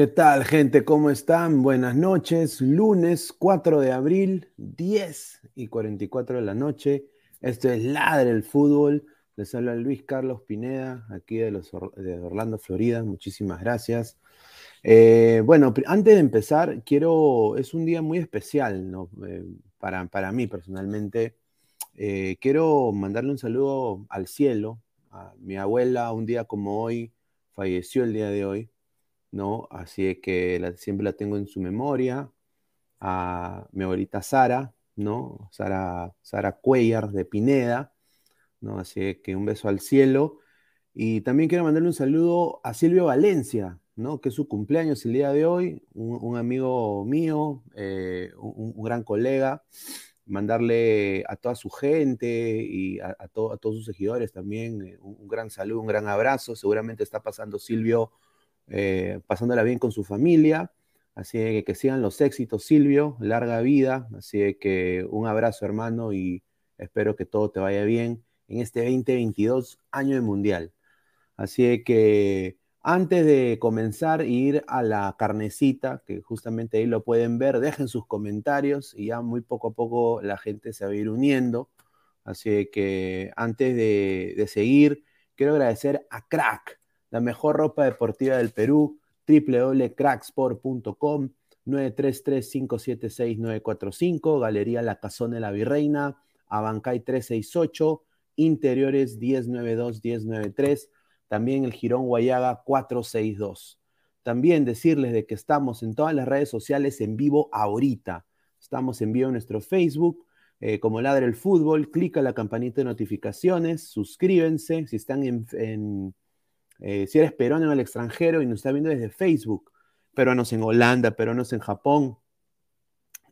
¿Qué tal, gente? ¿Cómo están? Buenas noches. Lunes 4 de abril, 10 y 44 de la noche. Esto es Ladre el Fútbol, Les habla Luis Carlos Pineda, aquí de, Orlando, Florida. Muchísimas gracias. Eh, bueno, antes de empezar, quiero, es un día muy especial ¿no? Eh, para, para, mí personalmente. Eh, quiero mandarle un saludo al cielo. A mi abuela, un día como hoy, falleció el día de hoy, ¿no? Así que siempre la tengo en su memoria. A mi abuelita Sara, ¿no? Sara, Sara Cuellar de Pineda, ¿no? Así que un beso al cielo. Y también quiero mandarle un saludo a Silvio Valencia, ¿no? Que es su cumpleaños el día de hoy, un, amigo mío, eh, un, gran colega. Mandarle a toda su gente y a, todos sus seguidores también eh, un, gran saludo, un gran abrazo. Seguramente está pasando Silvio, eh, pasándola bien con su familia. Así que que sigan los éxitos, Silvio, larga vida. Así que un abrazo, hermano, y espero que todo te vaya bien en este 2022, año de mundial. Así que antes de comenzar, ir a la carnecita, que justamente ahí lo pueden ver, dejen sus comentarios y ya muy poco a poco la gente se va a ir uniendo. Así que antes de, de seguir, quiero agradecer a Crack, la mejor ropa deportiva del Perú www.cracksport.com 933-576-945, Galería La Cazón de la Virreina, Abancay 368, Interiores 1092-1093, también el Girón Guayaga 462. También decirles de que estamos en todas las redes sociales en vivo ahorita. Estamos en vivo en nuestro Facebook, eh, como Ladre el Fútbol, clica la campanita de notificaciones, suscríbense, si están en eh, si eres peruano en el extranjero y nos está viendo desde Facebook, peruanos en Holanda, peruanos en Japón,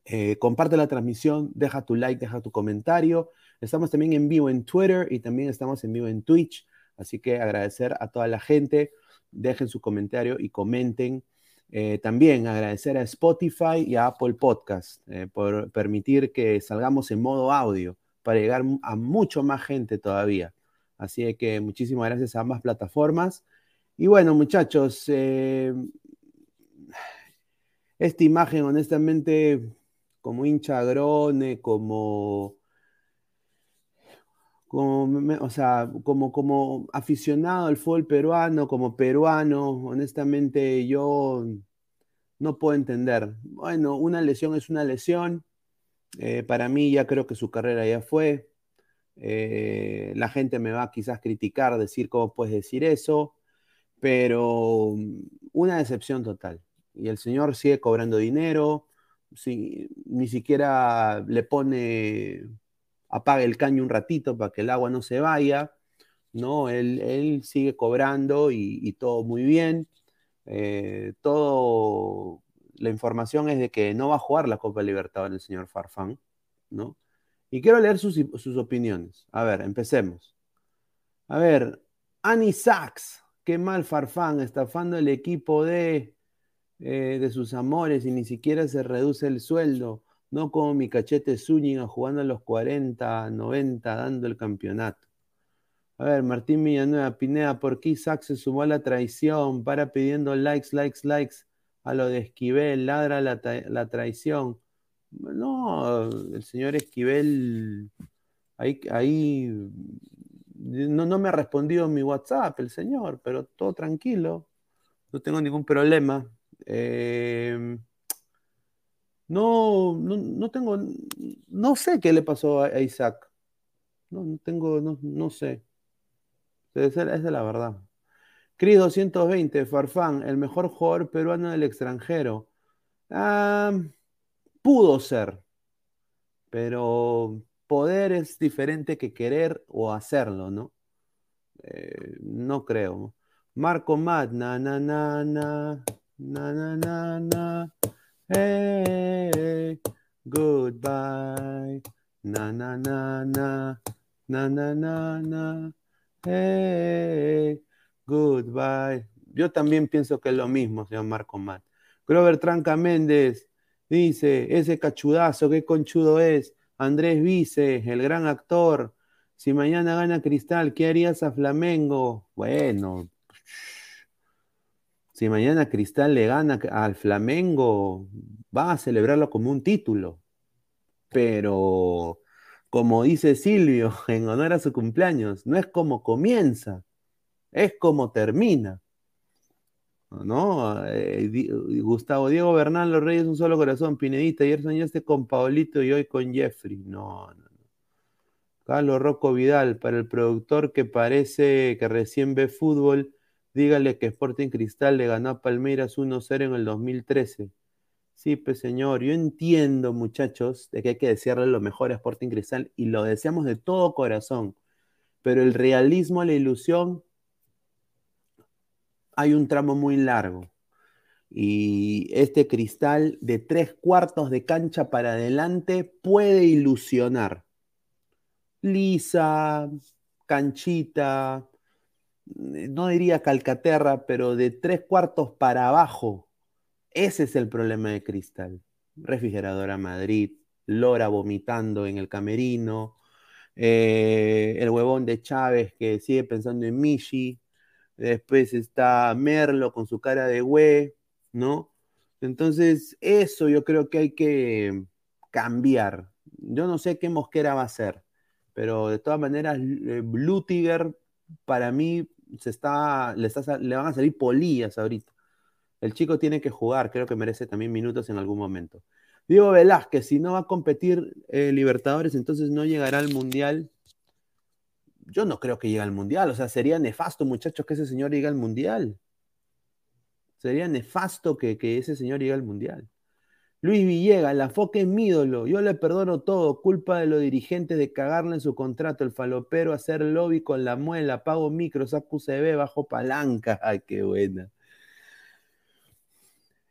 eh, comparte la transmisión, deja tu like, deja tu comentario. Estamos también en vivo en Twitter y también estamos en vivo en Twitch. Así que agradecer a toda la gente. Dejen su comentario y comenten. Eh, también agradecer a Spotify y a Apple Podcast por permitir que salgamos en modo audio para llegar a mucho más gente todavía. Así que muchísimas gracias a ambas plataformas. Y bueno, muchachos, eh, esta imagen, honestamente, como hincha grone, como, como, o sea, como, como aficionado al fútbol peruano, como peruano, honestamente yo no puedo entender. Bueno, una lesión es una lesión. Eh, para mí ya creo que su carrera ya fue. Eh, la gente me va a quizás criticar, decir cómo puedes decir eso, pero mm, una decepción total. Y el señor sigue cobrando dinero, ni siquiera le pone, apaga el caño un ratito para que el agua no se vaya, ¿no? Él, sigue cobrando y, todo muy bien. Eh, todo, la información es de que no va a jugar la Copa Libertadores el señor Farfán, ¿no? Y quiero leer sus, opiniones. A ver, empecemos. A ver, Annie Sachs, qué mal Farfán, estafando el equipo de, eh, de sus amores y ni siquiera se reduce el sueldo. No como mi cachete Zúñiga jugando a los 40, 90, dando el campeonato. A ver, Martín Villanueva, Pineda, ¿por qué Isaac se sumó a la traición? Para pidiendo likes, likes, likes a lo de Esquivel, ladra la, la traición. No, el señor Esquivel, ahí, ahí no, no me ha respondido mi WhatsApp el señor, pero todo tranquilo, no tengo ningún problema. Em, no, no, tengo, no sé qué le pasó a, Isaac. No, tengo, no, sé. Esa es la verdad. Cris 220, Farfán, el mejor jugador peruano del extranjero. Ah, Pudo ser, pero poder es diferente que querer o hacerlo, ¿no? Eh, no creo. Marco Mat, na na na na, na na na na, hey, goodbye, na na na na, na na na na, hey, goodbye. Yo también pienso que es lo mismo, señor Marco Mat. Grover Tranca Méndez, Dice, ese cachudazo, qué conchudo es. Andrés Vice, el gran actor. Si mañana gana Cristal, ¿qué harías a Flamengo? Bueno, si mañana Cristal le gana al Flamengo, va a celebrarlo como un título. Pero como dice Silvio, en honor a su cumpleaños, no es como comienza, es como termina. ¿No? Eh, Gustavo Diego Bernal, los Reyes, un solo corazón, Pinedita, ayer soñaste con Paolito y hoy con Jeffrey. No, no, no. Carlos Rocco Vidal, para el productor que parece que recién ve fútbol, dígale que Sporting Cristal le ganó a Palmeiras 1-0 en el 2013. Sí, pues señor, yo entiendo, muchachos, de que hay que desearle lo mejor a Sporting Cristal y lo deseamos de todo corazón, pero el realismo, la ilusión, hay un tramo muy largo. Y este cristal de tres cuartos de cancha para adelante puede ilusionar. Lisa, canchita, no diría calcaterra, pero de tres cuartos para abajo ese es el problema de Cristal. Refrigeradora Madrid, Lora vomitando en el camerino, eh, el huevón de Chávez que sigue pensando en Michi, después está Merlo con su cara de güey, ¿no? Entonces, eso yo creo que hay que cambiar. Yo no sé qué Mosquera va a hacer, pero de todas maneras, eh, Blue Tiger para mí se está, le, le van a salir polillas ahorita. El chico tiene que jugar, creo que merece también minutos en algún momento. Diego Velázquez, si no va a competir eh, Libertadores, entonces no llegará al Mundial. Yo no creo que llegue al Mundial, o sea, sería nefasto, muchachos, que ese señor llegue al Mundial. Sería nefasto que, ese señor llegue al Mundial. Luis Villegas, la foca es mi ídolo. Yo le perdono todo. Culpa de los dirigentes de cagarle en su contrato. El falopero, hacer lobby con la muela, pago micro, saco CB, bajo palanca. Ay, qué buena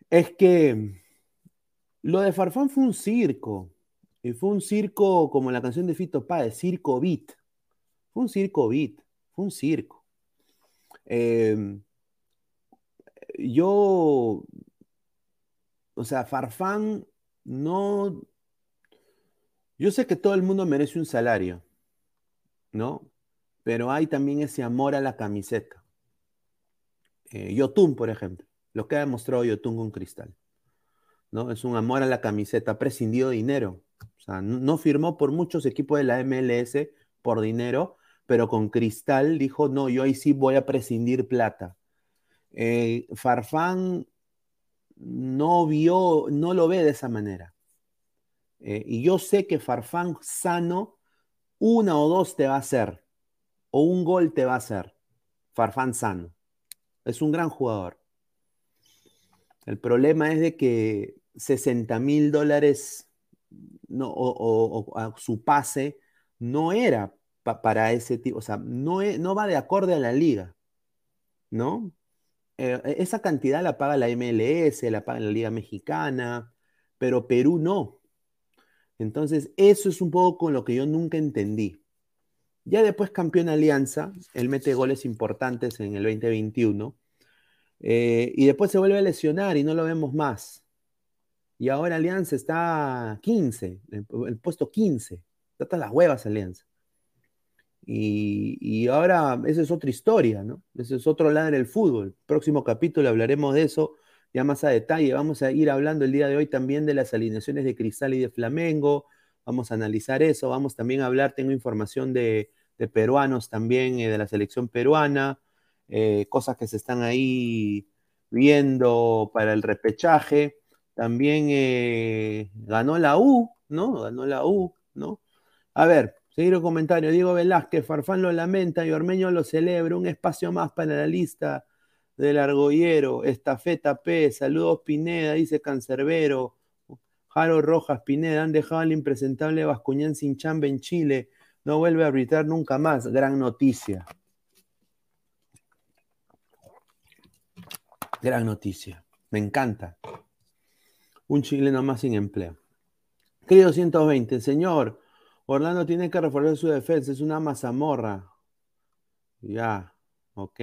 es que lo de Farfán fue un circo. Y fue un circo como la canción de Fito Páez, Circo Beat. Fue un circo beat, fue un circo. Em, yo, o sea, Farfán no... Yo sé que todo el mundo merece un salario, ¿no? Pero hay también ese amor a la camiseta. Eh, Yotun, por ejemplo lo que ha demostrado Yotun con Cristal. ¿no? Es un amor a la camiseta, ha prescindido dinero. O sea, no, firmó por muchos equipos de la MLS por dinero, pero con Cristal dijo, no, yo ahí sí voy a prescindir plata. Eh, Farfán no vio, no lo ve de esa manera. Eh, y yo sé que Farfán sano, una o dos te va a hacer, o un gol te va a hacer. Farfán sano. Es un gran jugador. El problema es de que 60 mil dólares no, o, su pase no era para ese tipo, o sea, no, no va de acorde a la liga, ¿no? Eh, e, esa cantidad la paga la MLS, la paga la Liga Mexicana, pero Perú no. Entonces, eso es un poco con lo que yo nunca entendí. Ya después campeón Alianza, él mete goles importantes en el 2021 eh, y después se vuelve a lesionar y no lo vemos más. Y ahora Alianza está 15, el, puesto 15. Trata las huevas Alianza. Y, ahora esa es otra historia, ¿no? Ese es otro lado del fútbol. Próximo capítulo hablaremos de eso ya más a detalle. Vamos a ir hablando el día de hoy también de las alineaciones de Cristal y de Flamengo. Vamos a analizar eso. Vamos también a hablar, tengo información de, peruanos también, eh, de la selección peruana. Eh, cosas que se están ahí viendo para el repechaje. También eh, ganó la U, ¿no? Ganó la U, ¿no? A ver, seguir el comentario. Diego Velázquez, Farfán lo lamenta y Ormeño lo celebra. Un espacio más para la lista del argollero. Estafeta P, saludos Pineda, dice Cancerbero. Jaro Rojas, Pineda, han dejado al impresentable Bascuñán sin chamba en Chile. No vuelve a arbitrar nunca más. Gran noticia. Gran noticia. Me encanta. Un chileno más sin empleo. Querido 120, señor, Orlando tiene que reforzar su defensa, es una mazamorra. Ya, ok.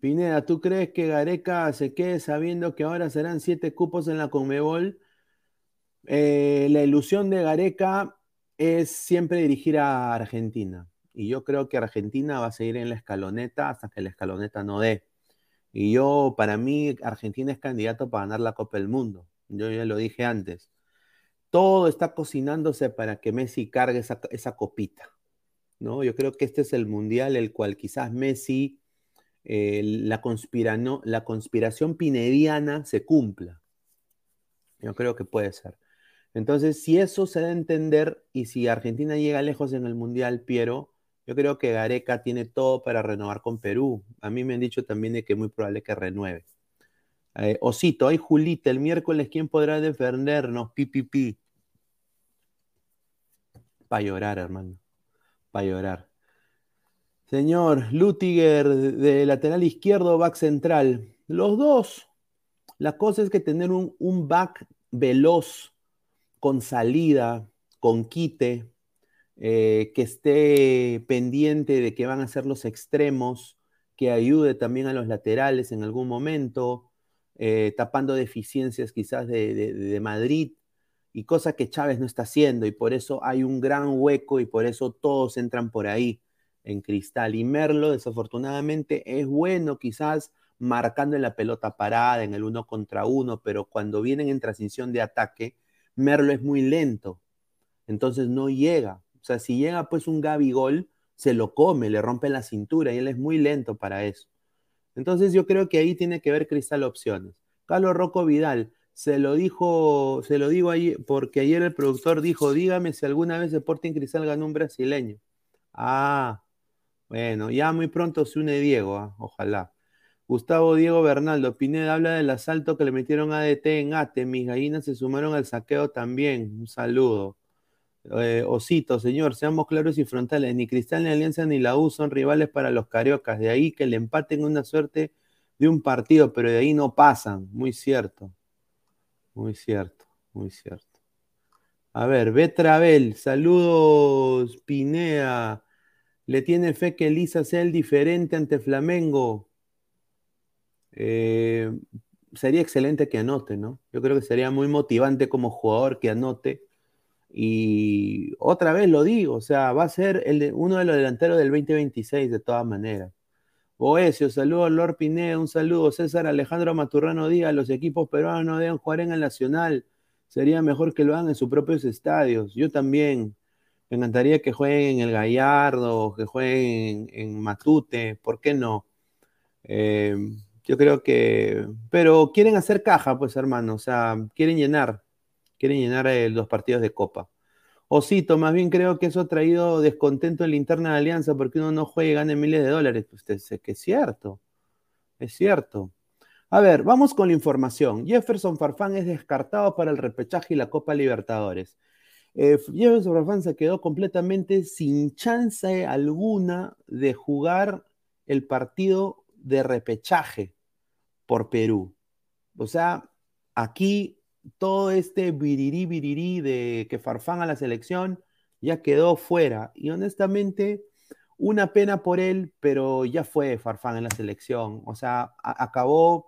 Pineda, ¿tú crees que Gareca se quede sabiendo que ahora serán siete cupos en la Conmebol? Eh, la ilusión de Gareca es siempre dirigir a Argentina. Y yo creo que Argentina va a seguir en la escaloneta hasta que la escaloneta no dé. Y yo, para mí, Argentina es candidato para ganar la Copa del Mundo. Yo ya lo dije antes. Todo está cocinándose para que Messi cargue esa, copita. ¿no? Yo creo que este es el mundial el cual quizás Messi, eh, la, la conspiración pinediana se cumpla. Yo creo que puede ser. Entonces, si eso se da a entender y si Argentina llega lejos en el mundial, Piero, yo creo que Gareca tiene todo para renovar con Perú. A mí me han dicho también de que es muy probable que renueve. Eh, Osito, hay Julita, el miércoles, ¿quién podrá defendernos? Pi, pi, pi. Para llorar, hermano. Para llorar. Señor Lutiger, de lateral izquierdo, back central. Los dos. La cosa es que tener un, un back veloz, con salida, con quite, eh, que esté pendiente de que van a ser los extremos, que ayude también a los laterales en algún momento, eh, tapando deficiencias quizás de, Madrid y cosa que Chávez no está haciendo y por eso hay un gran hueco y por eso todos entran por ahí en cristal. Y Merlo desafortunadamente es bueno quizás marcando en la pelota parada, en el uno contra uno, pero cuando vienen en transición de ataque, Merlo es muy lento, entonces no llega. O sea, si llega pues un Gol, se lo come, le rompe la cintura y él es muy lento para eso. Entonces yo creo que ahí tiene que ver Cristal opciones. Carlos Rocco Vidal, se lo dijo, se lo digo ahí, porque ayer el productor dijo, dígame si alguna vez Sporting Cristal ganó un brasileño. Ah, bueno, ya muy pronto se une Diego, ah, ojalá. Gustavo Diego Bernaldo, Pineda habla del asalto que le metieron a ADT en ATE, mis gallinas se sumaron al saqueo también, un saludo. Eh, Osito, señor, seamos claros y frontales. Ni Cristal, ni Alianza, ni la U son rivales para los cariocas. De ahí que le empaten una suerte de un partido, pero de ahí no pasan. Muy cierto. Muy cierto, muy cierto. A ver, Betravel, saludos, Pinea. ¿Le tiene fe que Elisa sea el diferente ante Flamengo? Eh, sería excelente que anote, ¿no? Yo creo que sería muy motivante como jugador que anote y otra vez lo digo, o sea, va a ser uno de los delanteros del 2026 de todas maneras. Boesio, saludos Lord Pineda, un saludo. César Alejandro Maturrano diga, los equipos peruanos no deben jugar en el Nacional. Sería mejor que lo hagan en sus propios estadios. Yo también. Me encantaría que jueguen en el Gallardo, que jueguen en, Matute, ¿por qué no? Eh, yo creo que. Pero quieren hacer caja, pues, hermano. O sea, quieren llenar quieren llenar eh, los partidos de Copa. Osito, más bien creo que eso ha traído descontento en la interna de Alianza porque uno no juega y gane miles de dólares. Pues sé que es cierto, es cierto. A ver, vamos con la información. Jefferson Farfán es descartado para el repechaje y la Copa Libertadores. Eh, Jefferson Farfán se quedó completamente sin chance alguna de jugar el partido de repechaje por Perú. O sea, aquí todo este virirí, virirí de que Farfán a la selección ya quedó fuera. Y honestamente, una pena por él, pero ya fue Farfán en la selección. O sea, acabó,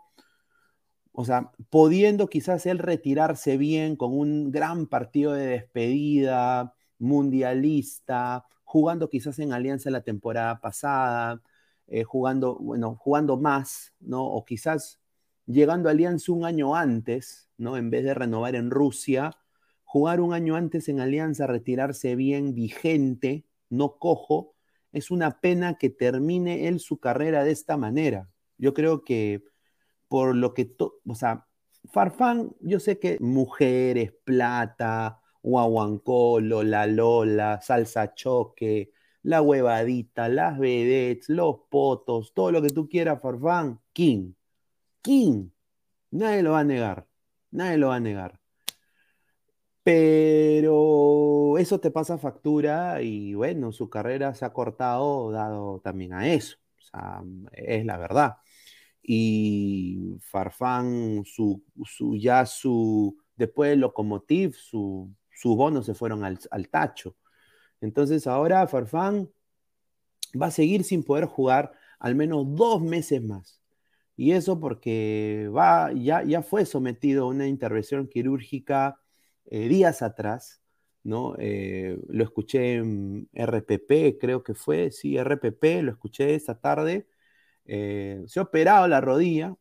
o sea, pudiendo quizás él retirarse bien con un gran partido de despedida, mundialista, jugando quizás en Alianza la temporada pasada, eh, jugando, bueno, jugando más, ¿no? O quizás llegando a Alianza un año antes, ¿no? En vez de renovar en Rusia, jugar un año antes en Alianza, retirarse bien, vigente, no cojo, es una pena que termine él su carrera de esta manera. Yo creo que por lo que, o sea, Farfán, yo sé que mujeres, plata, guaguancolo, la lola, salsa choque, la huevadita, las vedettes, los potos, todo lo que tú quieras, Farfán, King. Nadie lo va a negar. Nadie lo va a negar. Pero eso te pasa factura y bueno, su carrera se ha cortado dado también a eso. Es la verdad. Y Farfán, su, su ya su, después de Locomotiv, su, sus bonos se fueron al, al tacho. Entonces ahora Farfán va a seguir sin poder jugar al menos dos meses más. Y eso porque va, ya, ya fue sometido a una intervención quirúrgica eh, días atrás, ¿no? Eh, lo escuché en RPP, creo que fue, sí, RPP, lo escuché esta tarde. Eh, se ha operado la rodilla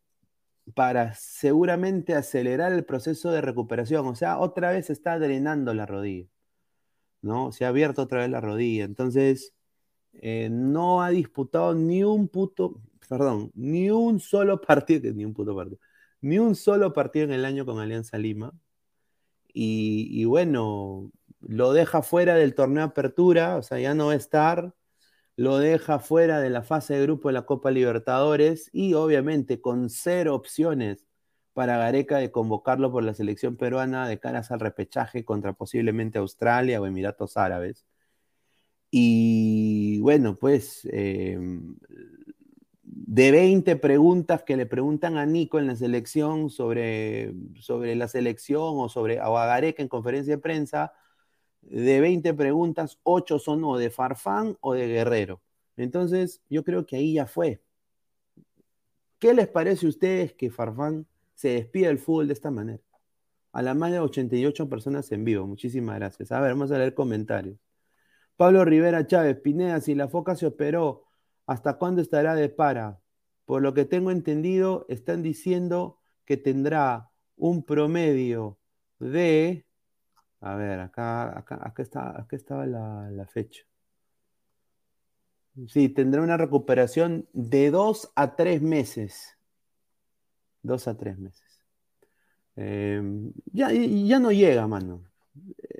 para seguramente acelerar el proceso de recuperación. O sea, otra vez está drenando la rodilla. ¿No? Se ha abierto otra vez la rodilla. Entonces, no ha disputado ni un puto, perdón, ni un solo partido, ni un puto partido, ni un solo partido en el año con Alianza Lima. Y, bueno, lo deja fuera del torneo Apertura, o sea, ya no va a estar lo deja fuera de la fase de grupo de la Copa Libertadores y obviamente con cero opciones para Gareca de convocarlo por la selección peruana de caras al repechaje contra posiblemente Australia o Emiratos Árabes. Y bueno, pues em, de 20 preguntas que le preguntan a Nico en la selección sobre, sobre la selección o sobre a Gareca en conferencia de prensa, de 20 preguntas, 8 son o de Farfán o de Guerrero. Entonces, yo creo que ahí ya fue. ¿Qué les parece a ustedes que Farfán se despida del fútbol de esta manera? A la más de 88 personas en vivo. Muchísimas gracias. A ver, vamos a leer comentarios. Pablo Rivera Chávez, Pineda, si la foca se operó, ¿hasta cuándo estará de para? Por lo que tengo entendido, están diciendo que tendrá un promedio de a ver, acá, acá, acá, está, acá estaba la, fecha. Sí, tendrá una recuperación de dos a tres meses. Dos a tres meses. Em, ya, ya no llega, mano.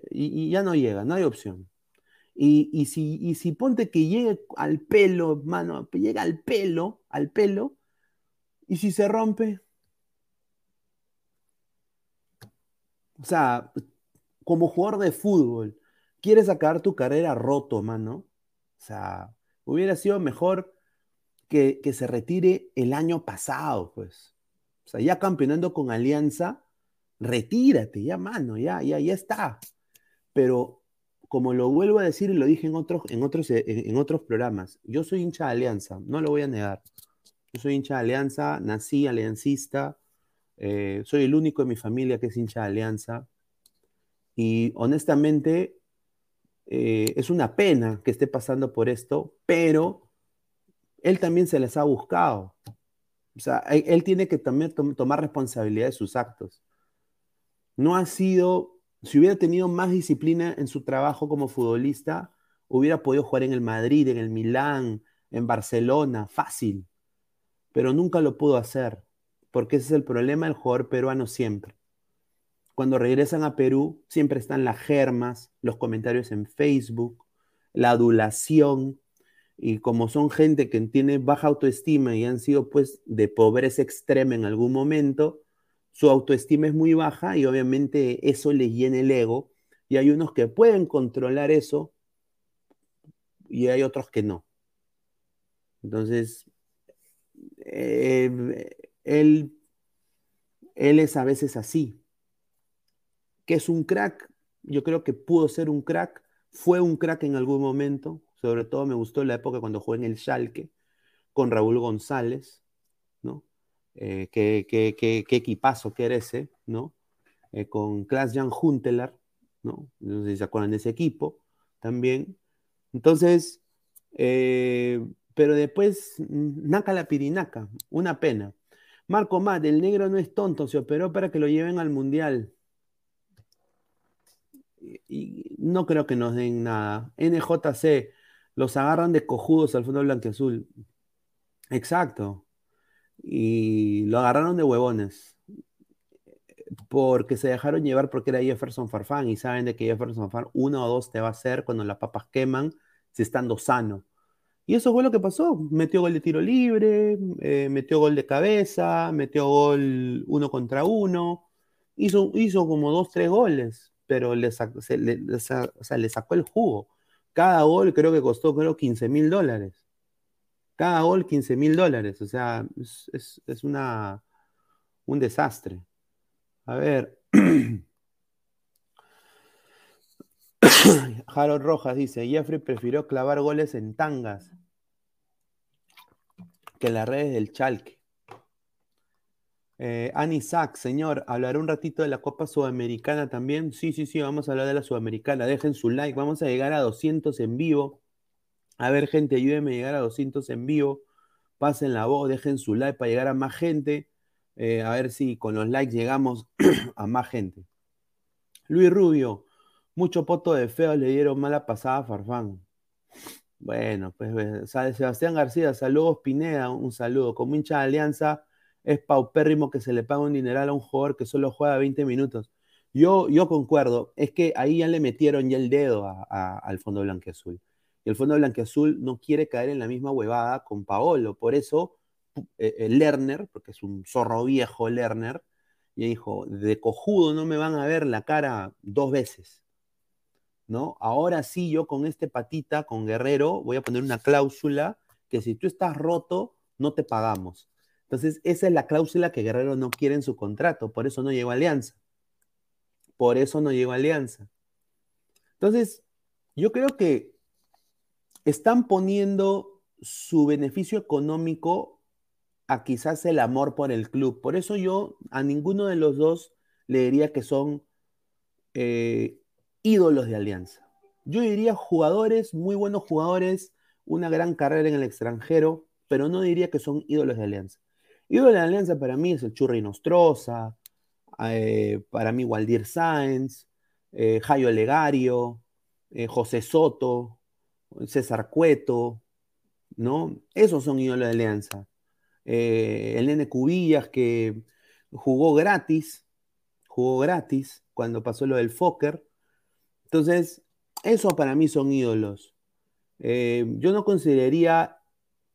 Y, ya no llega, no hay opción. Y, si, y si ponte que llegue al pelo, mano, llega al pelo, al pelo, y si se rompe. O sea, como jugador de fútbol, quieres acabar tu carrera roto, mano. O sea, hubiera sido mejor que, se retire el año pasado, pues. O sea, ya campeonando con Alianza, retírate, ya, mano, ya, ya, ya está. Pero como lo vuelvo a decir y lo dije en otros, en otros, en, otros programas, yo soy hincha de Alianza, no lo voy a negar. Yo soy hincha de Alianza, nací aliancista, eh, soy el único de mi familia que es hincha de Alianza. Y honestamente, eh, es una pena que esté pasando por esto, pero él también se les ha buscado. O sea, él, tiene que también tomar responsabilidad de sus actos. No ha sido, si hubiera tenido más disciplina en su trabajo como futbolista, hubiera podido jugar en el Madrid, en el Milán, en Barcelona, fácil. Pero nunca lo pudo hacer, porque ese es el problema del jugador peruano siempre cuando regresan a Perú, siempre están las germas, los comentarios en Facebook, la adulación, y como son gente que tiene baja autoestima y han sido pues de pobreza extrema en algún momento, su autoestima es muy baja y obviamente eso les llena el ego, y hay unos que pueden controlar eso y hay otros que no. Entonces, eh, él, él es a veces así, que es un crack, yo creo que pudo ser un crack, fue un crack en algún momento, sobre todo me gustó la época cuando jugué en el Schalke con Raúl González. Eh, qué, equipazo que era ese, ¿no? Eh, con Klaas-Jan Huntelaar, ¿no? No sé si se acuerdan de ese equipo también. Entonces, eh, pero después, naca la pirinaca, una pena. Marco Mat, el negro no es tonto, se operó para que lo lleven al Mundial y no creo que nos den nada. NJC, los agarran de cojudos al fondo blanqueazul. Exacto. Y lo agarraron de huevones. Porque se dejaron llevar porque era Jefferson Farfán y saben de que Jefferson Farfán uno o dos te va a hacer cuando las papas queman, si estando sano. Y eso fue lo que pasó. Metió gol de tiro libre, eh, metió gol de cabeza, metió gol uno contra uno. Hizo, hizo como dos, tres goles pero le, sacó, le, sacó el jugo. Cada gol creo que costó, creo, 15 mil dólares. Cada gol 15 mil dólares. O sea, es, una, un desastre. A ver. Harold Rojas dice, Jeffrey prefirió clavar goles en tangas que en las redes del Chalque. Eh, Anisac, señor, hablaré un ratito de la Copa Sudamericana también. Sí, sí, sí, vamos a hablar de la Sudamericana. Dejen su like, vamos a llegar a 200 en vivo. A ver, gente, ayúdenme a llegar a 200 en vivo. Pasen la voz, dejen su like para llegar a más gente. Eh, a ver si con los likes llegamos a más gente. Luis Rubio, mucho poto de feo le dieron mala pasada a Farfán. Bueno, pues Sebastián García, saludos Pineda, un saludo. Como hincha de Alianza, es paupérrimo que se le pague un dineral a un jugador que solo juega 20 minutos. Yo, yo concuerdo, es que ahí ya le metieron ya el dedo al Fondo Blanqueazul. Y el Fondo Blanqueazul no quiere caer en la misma huevada con Paolo. Por eso, eh, el Lerner, porque es un zorro viejo Lerner, y dijo, de cojudo no me van a ver la cara dos veces. ¿no? Ahora sí, yo con este patita, con Guerrero, voy a poner una cláusula que si tú estás roto, no te pagamos. Entonces, esa es la cláusula que Guerrero no quiere en su contrato, por eso no llegó Alianza. Por eso no llegó Alianza. Entonces, yo creo que están poniendo su beneficio económico a quizás el amor por el club. Por eso yo a ninguno de los dos le diría que son eh, ídolos de Alianza. Yo diría jugadores, muy buenos jugadores, una gran carrera en el extranjero, pero no diría que son ídolos de Alianza. Ídolo de Alianza para mí es el Churri Nostroza, eh, para mí Waldir Sáenz, eh, Jairo Legario, eh, José Soto, César Cueto, ¿no? Esos son ídolos de Alianza. el nene Cubillas que jugó gratis, jugó gratis cuando pasó lo del Fokker, entonces, eso para mí son ídolos. Eh, yo no consideraría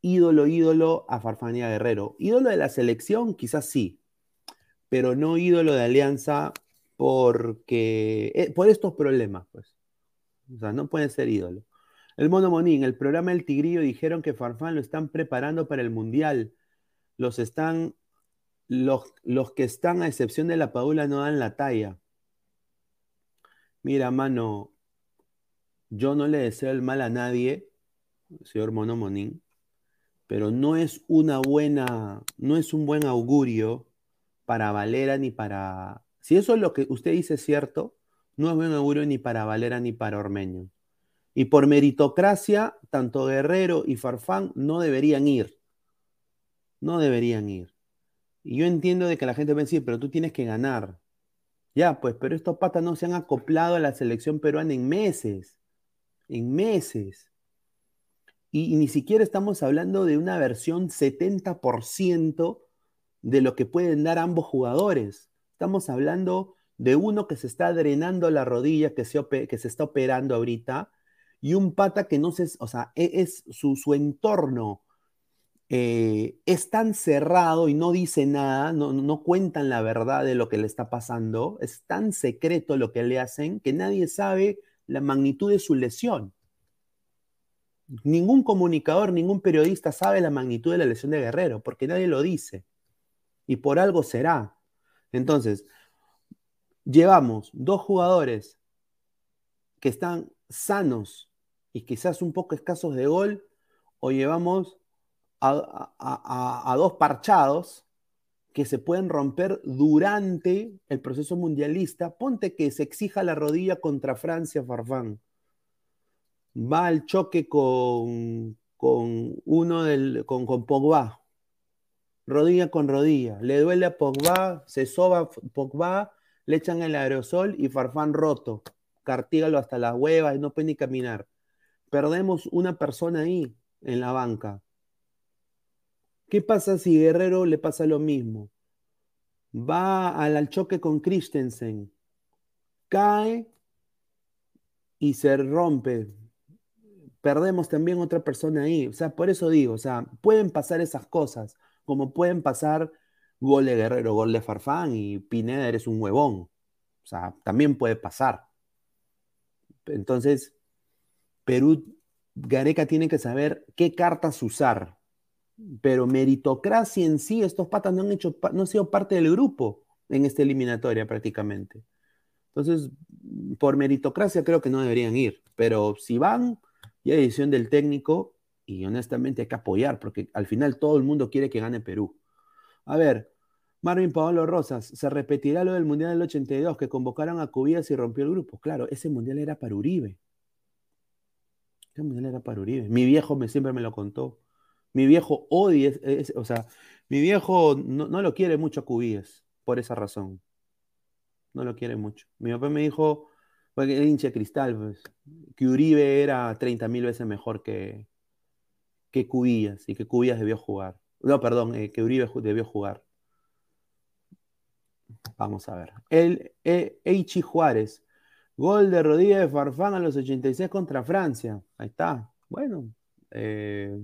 ídolo, ídolo a Farfania Guerrero. Ídolo de la selección, quizás sí, pero no ídolo de Alianza porque eh, por estos problemas, pues. O sea, no puede ser ídolo. El Mono Monín, el programa El Tigrillo dijeron que Farfán lo están preparando para el Mundial. Los están, los, los que están a excepción de la Paula no dan la talla. Mira, mano, yo no le deseo el mal a nadie, señor Monomonín, pero no es una buena, no es un buen augurio para Valera ni para. Si eso es lo que usted dice es cierto, no es buen augurio ni para Valera ni para Ormeño. Y por meritocracia, tanto Guerrero y Farfán no deberían ir. No deberían ir. Y yo entiendo de que la gente va a decir, pero tú tienes que ganar. Ya, pues, pero estos patas no se han acoplado a la selección peruana en meses. En meses. Y, ni siquiera estamos hablando de una versión 70% de lo que pueden dar ambos jugadores. Estamos hablando de uno que se está drenando la rodilla, que se, que se está operando ahorita, y un pata que no se, o sea, e, es, su, su entorno eh, es tan cerrado y no dice nada, no, no, cuentan la verdad de lo que le está pasando, es tan secreto lo que le hacen que nadie sabe la magnitud de su lesión. Ningún comunicador, ningún periodista sabe la magnitud de la lesión de Guerrero, porque nadie lo dice. Y por algo será. Entonces, llevamos dos jugadores que están sanos y quizás un poco escasos de gol, o llevamos a, dos parchados que se pueden romper durante el proceso mundialista. Ponte que se exija la rodilla contra Francia, Farfán. Va al choque con, con uno del, con, con Pogba. Rodilla con rodilla. Le duele a Pogba, se soba Pogba, le echan el aerosol y Farfán roto. Cartígalo hasta las huevas, no puede ni caminar. Perdemos una persona ahí en la banca. ¿Qué pasa si Guerrero le pasa lo mismo? Va al, choque con Christensen, cae y se rompe. Perdemos también otra persona ahí. O sea, por eso digo, o sea, pueden pasar esas cosas, como pueden pasar gol de Guerrero, gol de Farfán y Pineda eres un huevón. O sea, también puede pasar. Entonces, Perú, Gareca tiene que saber qué cartas usar pero meritocracia en sí, estos patas no han, hecho, no sido parte del grupo en esta eliminatoria prácticamente. Entonces, por meritocracia creo que no deberían ir, pero si van, ya decisión del técnico y honestamente hay que apoyar, porque al final todo el mundo quiere que gane Perú. A ver, Marvin Paolo Rosas, ¿se repetirá lo del Mundial del 82 que convocaron a Cubillas y rompió el grupo? Claro, ese Mundial era para Uribe. Era para Uribe. Mi viejo me, siempre me lo contó. Mi viejo odia, o sea, Mi viejo no, lo quiere mucho a Cubíes, por esa razón. No lo quiere mucho. Mi papá me dijo, porque el hincha de cristal, pues, que Uribe era 30 mil veces mejor que, que Cubillas y que Cubillas debió jugar. No, perdón, eh, que Uribe debió jugar. Vamos a ver. El e, Eichi Juárez. Gol de Rodríguez de Farfán a los 86 contra Francia. Ahí está. Bueno, eh,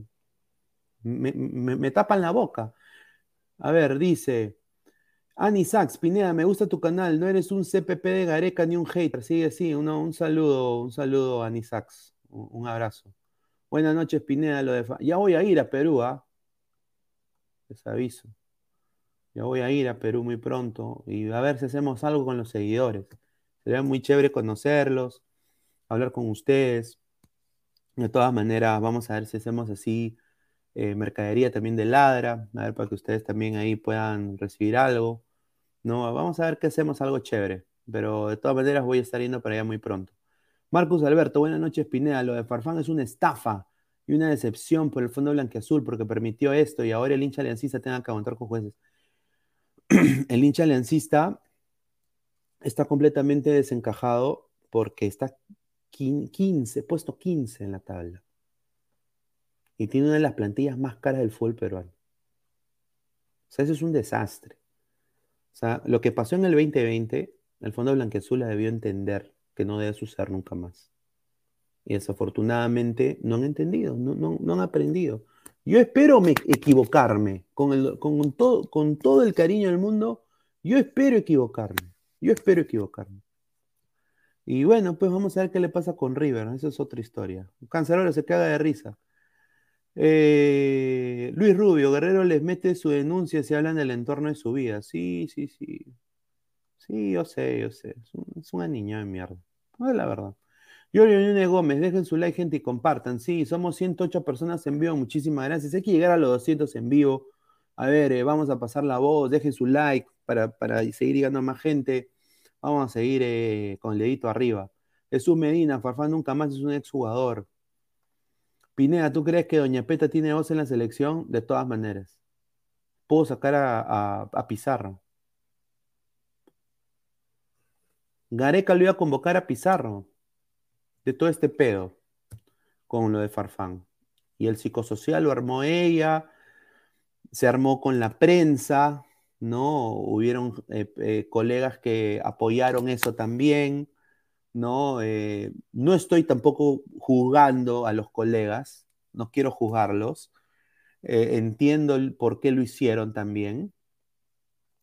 me, tapan la boca. A ver, dice. Ani Sax, Pineda, me gusta tu canal. No eres un CPP de Gareca ni un hater. Sigue así. un saludo, un saludo, Ani Sax. Un, abrazo. Buenas noches, Pineda. Lo de ya voy a ir a Perú, ¿ah? Les aviso. Ya voy a ir a Perú muy pronto y a ver si hacemos algo con los seguidores. Sería muy chévere conocerlos, hablar con ustedes. De todas maneras, vamos a ver si hacemos así eh, mercadería también de ladra, a ver para que ustedes también ahí puedan recibir algo. No, vamos a ver qué hacemos algo chévere, pero de todas maneras voy a estar yendo para allá muy pronto. Marcus Alberto, buenas noches, Pineda. Lo de Farfán es una estafa y una decepción por el Fondo Blanqueazul porque permitió esto y ahora el hincha aliancista tenga que aguantar con jueces. el hincha aliancista está completamente desencajado porque está 15, puesto 15 en la tabla. Y tiene una de las plantillas más caras del fútbol peruano. O sea, eso es un desastre. O sea, lo que pasó en el 2020, el Fondo Blanqueazul la debió entender que no debe suceder nunca más. Y desafortunadamente no han entendido, no, no han aprendido. Yo espero me, equivocarme, con, con, todo, con todo el cariño del mundo, yo espero equivocarme, yo espero equivocarme. Y bueno, pues vamos a ver qué le pasa con River, esa es otra historia. Cancelero se caga de risa. Eh, Luis Rubio, Guerrero les mete su denuncia si hablan del entorno de su vida. Sí, sí, sí. Sí, yo sé, yo sé. Es, una niña de mierda. No es la verdad. Yorio Núñez Gómez, dejen su like, gente, y compartan. Sí, somos 108 personas en vivo. Muchísimas gracias. Hay que llegar a los 200 en vivo. A ver, eh, vamos a pasar la voz. Dejen su like para, seguir llegando a más gente. Vamos a seguir eh, con el dedito arriba. Jesús Medina, Farfán nunca más es un exjugador. Pineda, ¿tú crees que Doña Peta tiene voz en la selección? De todas maneras. Puedo sacar a, a Pizarro. Gareca lo iba a convocar a Pizarro de todo este pedo con lo de Farfán. Y el psicosocial lo armó ella, se armó con la prensa, ¿no? Hubieron eh, eh, colegas que apoyaron eso también, ¿no? Eh, no estoy tampoco juzgando a los colegas, no quiero juzgarlos, entiendo por qué lo hicieron también,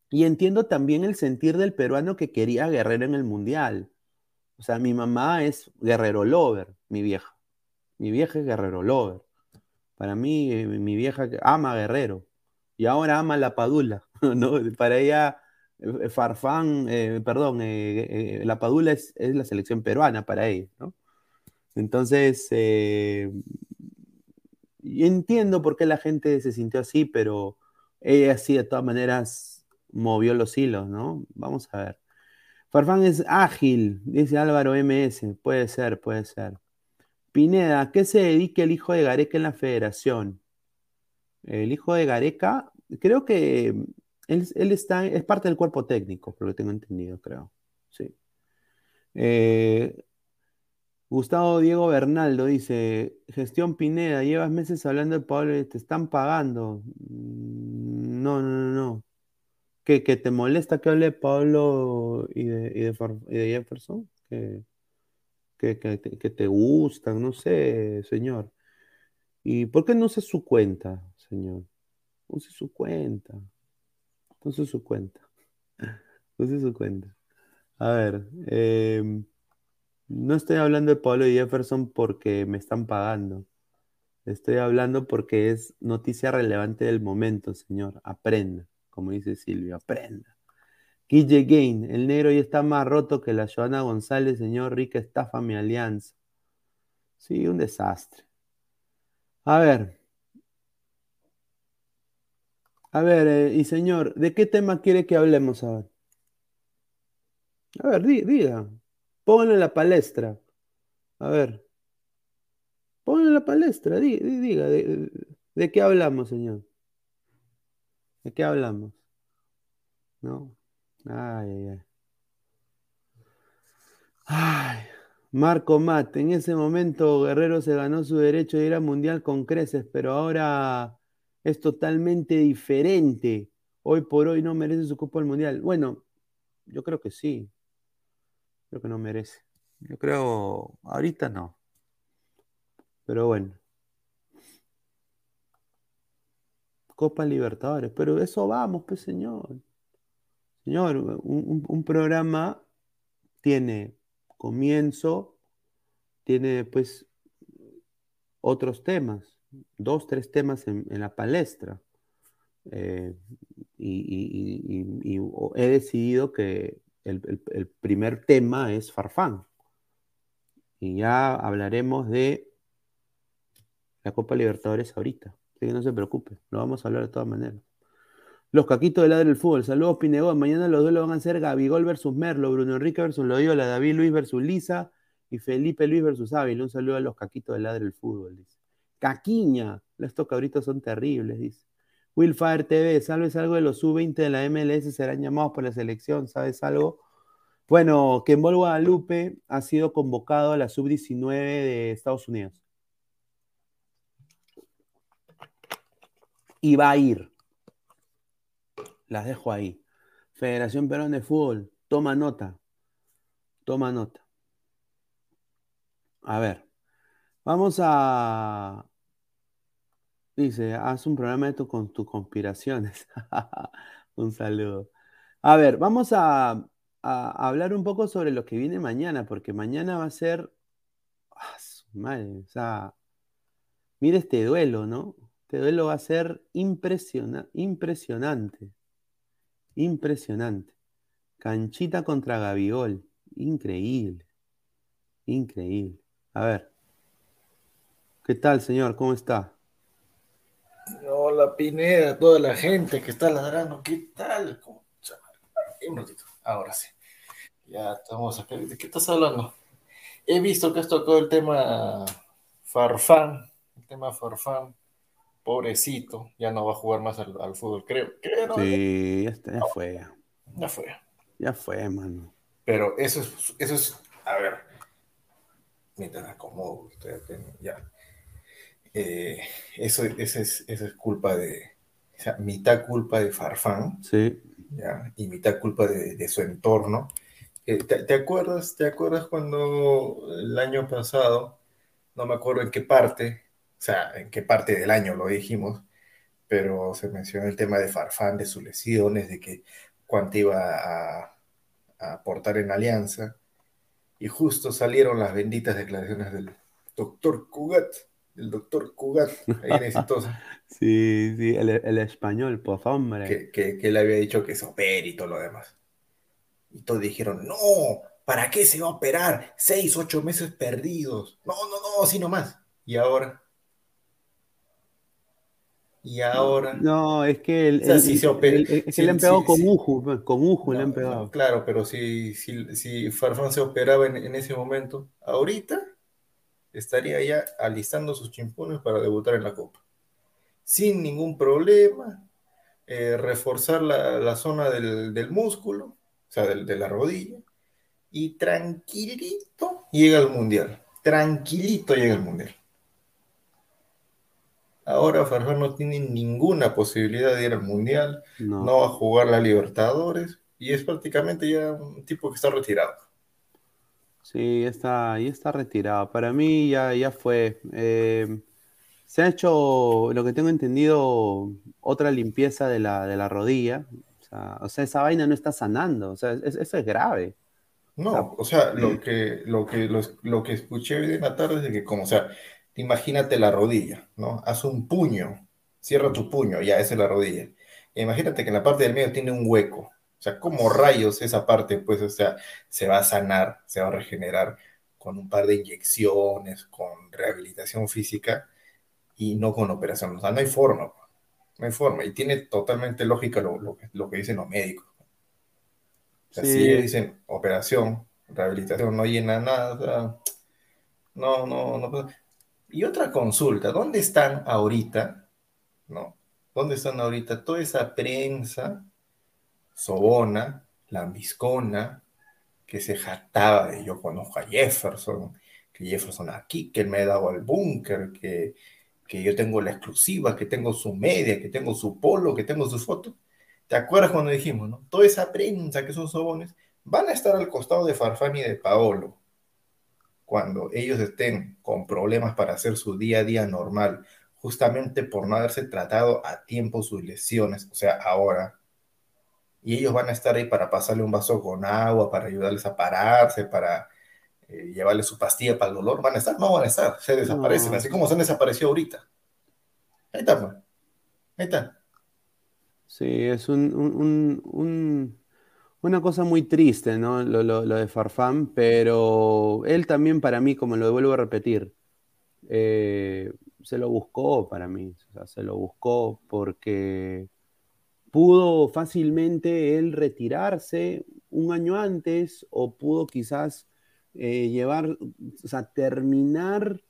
y entiendo también el sentir del peruano que quería Guerrero en el Mundial. O sea, mi mamá es guerrero lover, mi vieja. Mi vieja es guerrero lover. Para mí, mi vieja ama guerrero. Y ahora ama la padula. ¿no? Para ella, eh, Farfán, eh, perdón, la padula es, la selección peruana para ella. ¿no? Entonces, entiendo por qué la gente se sintió así, pero ella sí, de todas maneras, movió los hilos, ¿no? Vamos a ver. Farfán es ágil, dice Álvaro MS. Puede ser, puede ser. Pineda, ¿a qué se dedica el hijo de Gareca en la federación? El hijo de Gareca, creo que él, está, es parte del cuerpo técnico, por lo que tengo entendido, creo. Sí. Eh, Gustavo Diego Bernaldo dice: Gestión Pineda, llevas meses hablando de Pablo y te están pagando. Mm, no, no, no, no que, te molesta que hable Pablo y de, y de, Jefferson, que, que, que, te gustan, no sé, señor. ¿Y por qué no usa su cuenta, señor? Use su cuenta. Use su cuenta. Use su cuenta. A ver, em, no estoy hablando de Pablo y Jefferson porque me están pagando. Estoy hablando porque es noticia relevante del momento, señor. Aprenda como dice Silvia, aprenda. Guille Gain, el negro ya está más roto que la Joana González, señor Rica, estafa mi alianza. Sí, un desastre. A ver. A ver, eh, y señor, ¿de qué tema quiere que hablemos ahora? A ver, diga. Pónganlo en la palestra. A ver. Pónganlo en la palestra, diga. ¿De, qué hablamos, señor? ¿De qué hablamos? ¿No? Ay, ay, ay. Ay, Marco Mat, en ese momento Guerrero se ganó su derecho de ir al Mundial con creces, pero ahora es totalmente diferente. Hoy por hoy no merece su cupo al Mundial. Bueno, yo creo que sí. Creo que no merece. Yo creo, ahorita no. Pero bueno. Copa Libertadores, pero eso vamos, pues señor. Señor, un, un programa tiene comienzo, tiene pues otros temas, dos, tres temas en, la palestra. Eh, y, he decidido que el, primer tema es Farfán. Y ya hablaremos de la Copa Libertadores ahorita. Así que no se preocupe, lo vamos a hablar de todas maneras. Los caquitos del lado del fútbol. Saludos, Pinegón. Mañana los duelos van a ser Gabigol versus Merlo, Bruno Enrique versus Loyola, David Luis versus Lisa y Felipe Luis versus Ávila. Un saludo a los caquitos del lado del fútbol, dice. Caquiña. Estos cabritos son terribles, dice. Willfire TV, ¿sabes algo de los sub-20 de la MLS? ¿Serán llamados por la selección? ¿Sabes algo? Bueno, Kembol Guadalupe ha sido convocado a la sub-19 de Estados Unidos. Y va a ir. Las dejo ahí. Federación Peruana de Fútbol, toma nota. Toma nota. A ver, vamos a. Dice, haz un programa de tu, con tus conspiraciones. un saludo. A ver, vamos a, hablar un poco sobre lo que viene mañana, porque mañana va a ser. ¡Ah, madre! O sea, mire este duelo, ¿no? Este duelo va a ser impresiona, impresionante. Impresionante. Canchita contra Gabigol. Increíble. Increíble. A ver. ¿Qué tal, señor? ¿Cómo está? Hola, Pineda, toda la gente que está ladrando. ¿Qué tal? Un ratito. Ahora sí. Ya estamos acá. ¿De qué estás hablando? He visto que has tocado el tema Farfán. El tema Farfán pobrecito, ya no va a jugar más al, al fútbol, creo. creo sí, ya, está, ya, fue. Ya fue. Ya fue, mano. Pero eso es, eso es, a ver, mientras acomodo, ya. Eh, eso, eso, es, eso es culpa de, o sea, mitad culpa de Farfán, sí. ¿ya? y mitad culpa de, de su entorno. Eh, ¿te, ¿te, acuerdas, ¿Te acuerdas cuando el año pasado, no me acuerdo en qué parte, o sea, en qué parte del año lo dijimos, pero se mencionó el tema de Farfán, de sus lesiones, de que cuánto iba a, a aportar en Alianza, y justo salieron las benditas declaraciones del doctor Cugat, el doctor Cugat, ahí sí, sí, el, el español, pues hombre. Que, que, que, él había dicho que se opere y todo lo demás. Y todos dijeron, no, ¿para qué se va a operar? Seis, ocho meses perdidos. No, no, no, así nomás. Y ahora, y ahora. No, es que el, o sea, el, se opera, el, le han pegado con Uju, con Uju no, le han pegado. No, claro, pero si, si, si Farfán se operaba en, en, ese momento, ahorita estaría ya alistando sus chimpones para debutar en la Copa. Sin ningún problema, eh, reforzar la, la zona del, del, músculo, o sea, del, de la rodilla, y tranquilito llega al Mundial. Tranquilito llega al Mundial. Ahora Farfán no tiene ninguna posibilidad de ir al Mundial, no. no. va a jugar la Libertadores y es prácticamente ya un tipo que está retirado. Sí, está, ya está retirado. Para mí ya, ya fue. Eh, se ha hecho, lo que tengo entendido, otra limpieza de la, de la rodilla. O sea, o sea, esa vaina no está sanando. O sea, es, eso es grave. No, o sea, lo que, lo que, lo, lo que escuché hoy en la tarde es de que como, o sea, imagínate la rodilla, ¿no? Haz un puño, cierra tu puño, ya, esa es la rodilla. E imagínate que en la parte del medio tiene un hueco. O sea, como rayos esa parte, pues, o sea, se va a sanar, se va a regenerar con un par de inyecciones, con rehabilitación física y no con operación. O sea, no hay forma, no hay forma. Y tiene totalmente lógica lo, lo, lo que dicen los médicos. O sea, sí. si dicen operación, rehabilitación, no llena nada, o sea, no, no, no. Y otra consulta, ¿dónde están ahorita, no? ¿Dónde están ahorita? Toda esa prensa sobona, lambiscona, que se jactaba de yo conozco a Jefferson, que Jefferson aquí, que me ha dado al búnker, que, que yo tengo la exclusiva, que tengo su media, que tengo su polo, que tengo su foto. ¿Te acuerdas cuando dijimos, no? Toda esa prensa que son sobones van a estar al costado de Farfán y de Paolo cuando ellos estén con problemas para hacer su día a día normal, justamente por no haberse tratado a tiempo sus lesiones, o sea, ahora. Y ellos van a estar ahí para pasarle un vaso con agua, para ayudarles a pararse, para eh, llevarle su pastilla para el dolor. ¿Van a estar? No van a estar, se desaparecen, así como se han desaparecido ahorita. Ahí está, pues. Ahí está. Sí, es un una cosa muy triste, ¿no? Lo, lo, de Farfán, pero él también para mí, como lo vuelvo a repetir, eh, se lo buscó para mí, o sea, se lo buscó porque pudo fácilmente él retirarse un año antes o pudo quizás eh, llevar, o terminar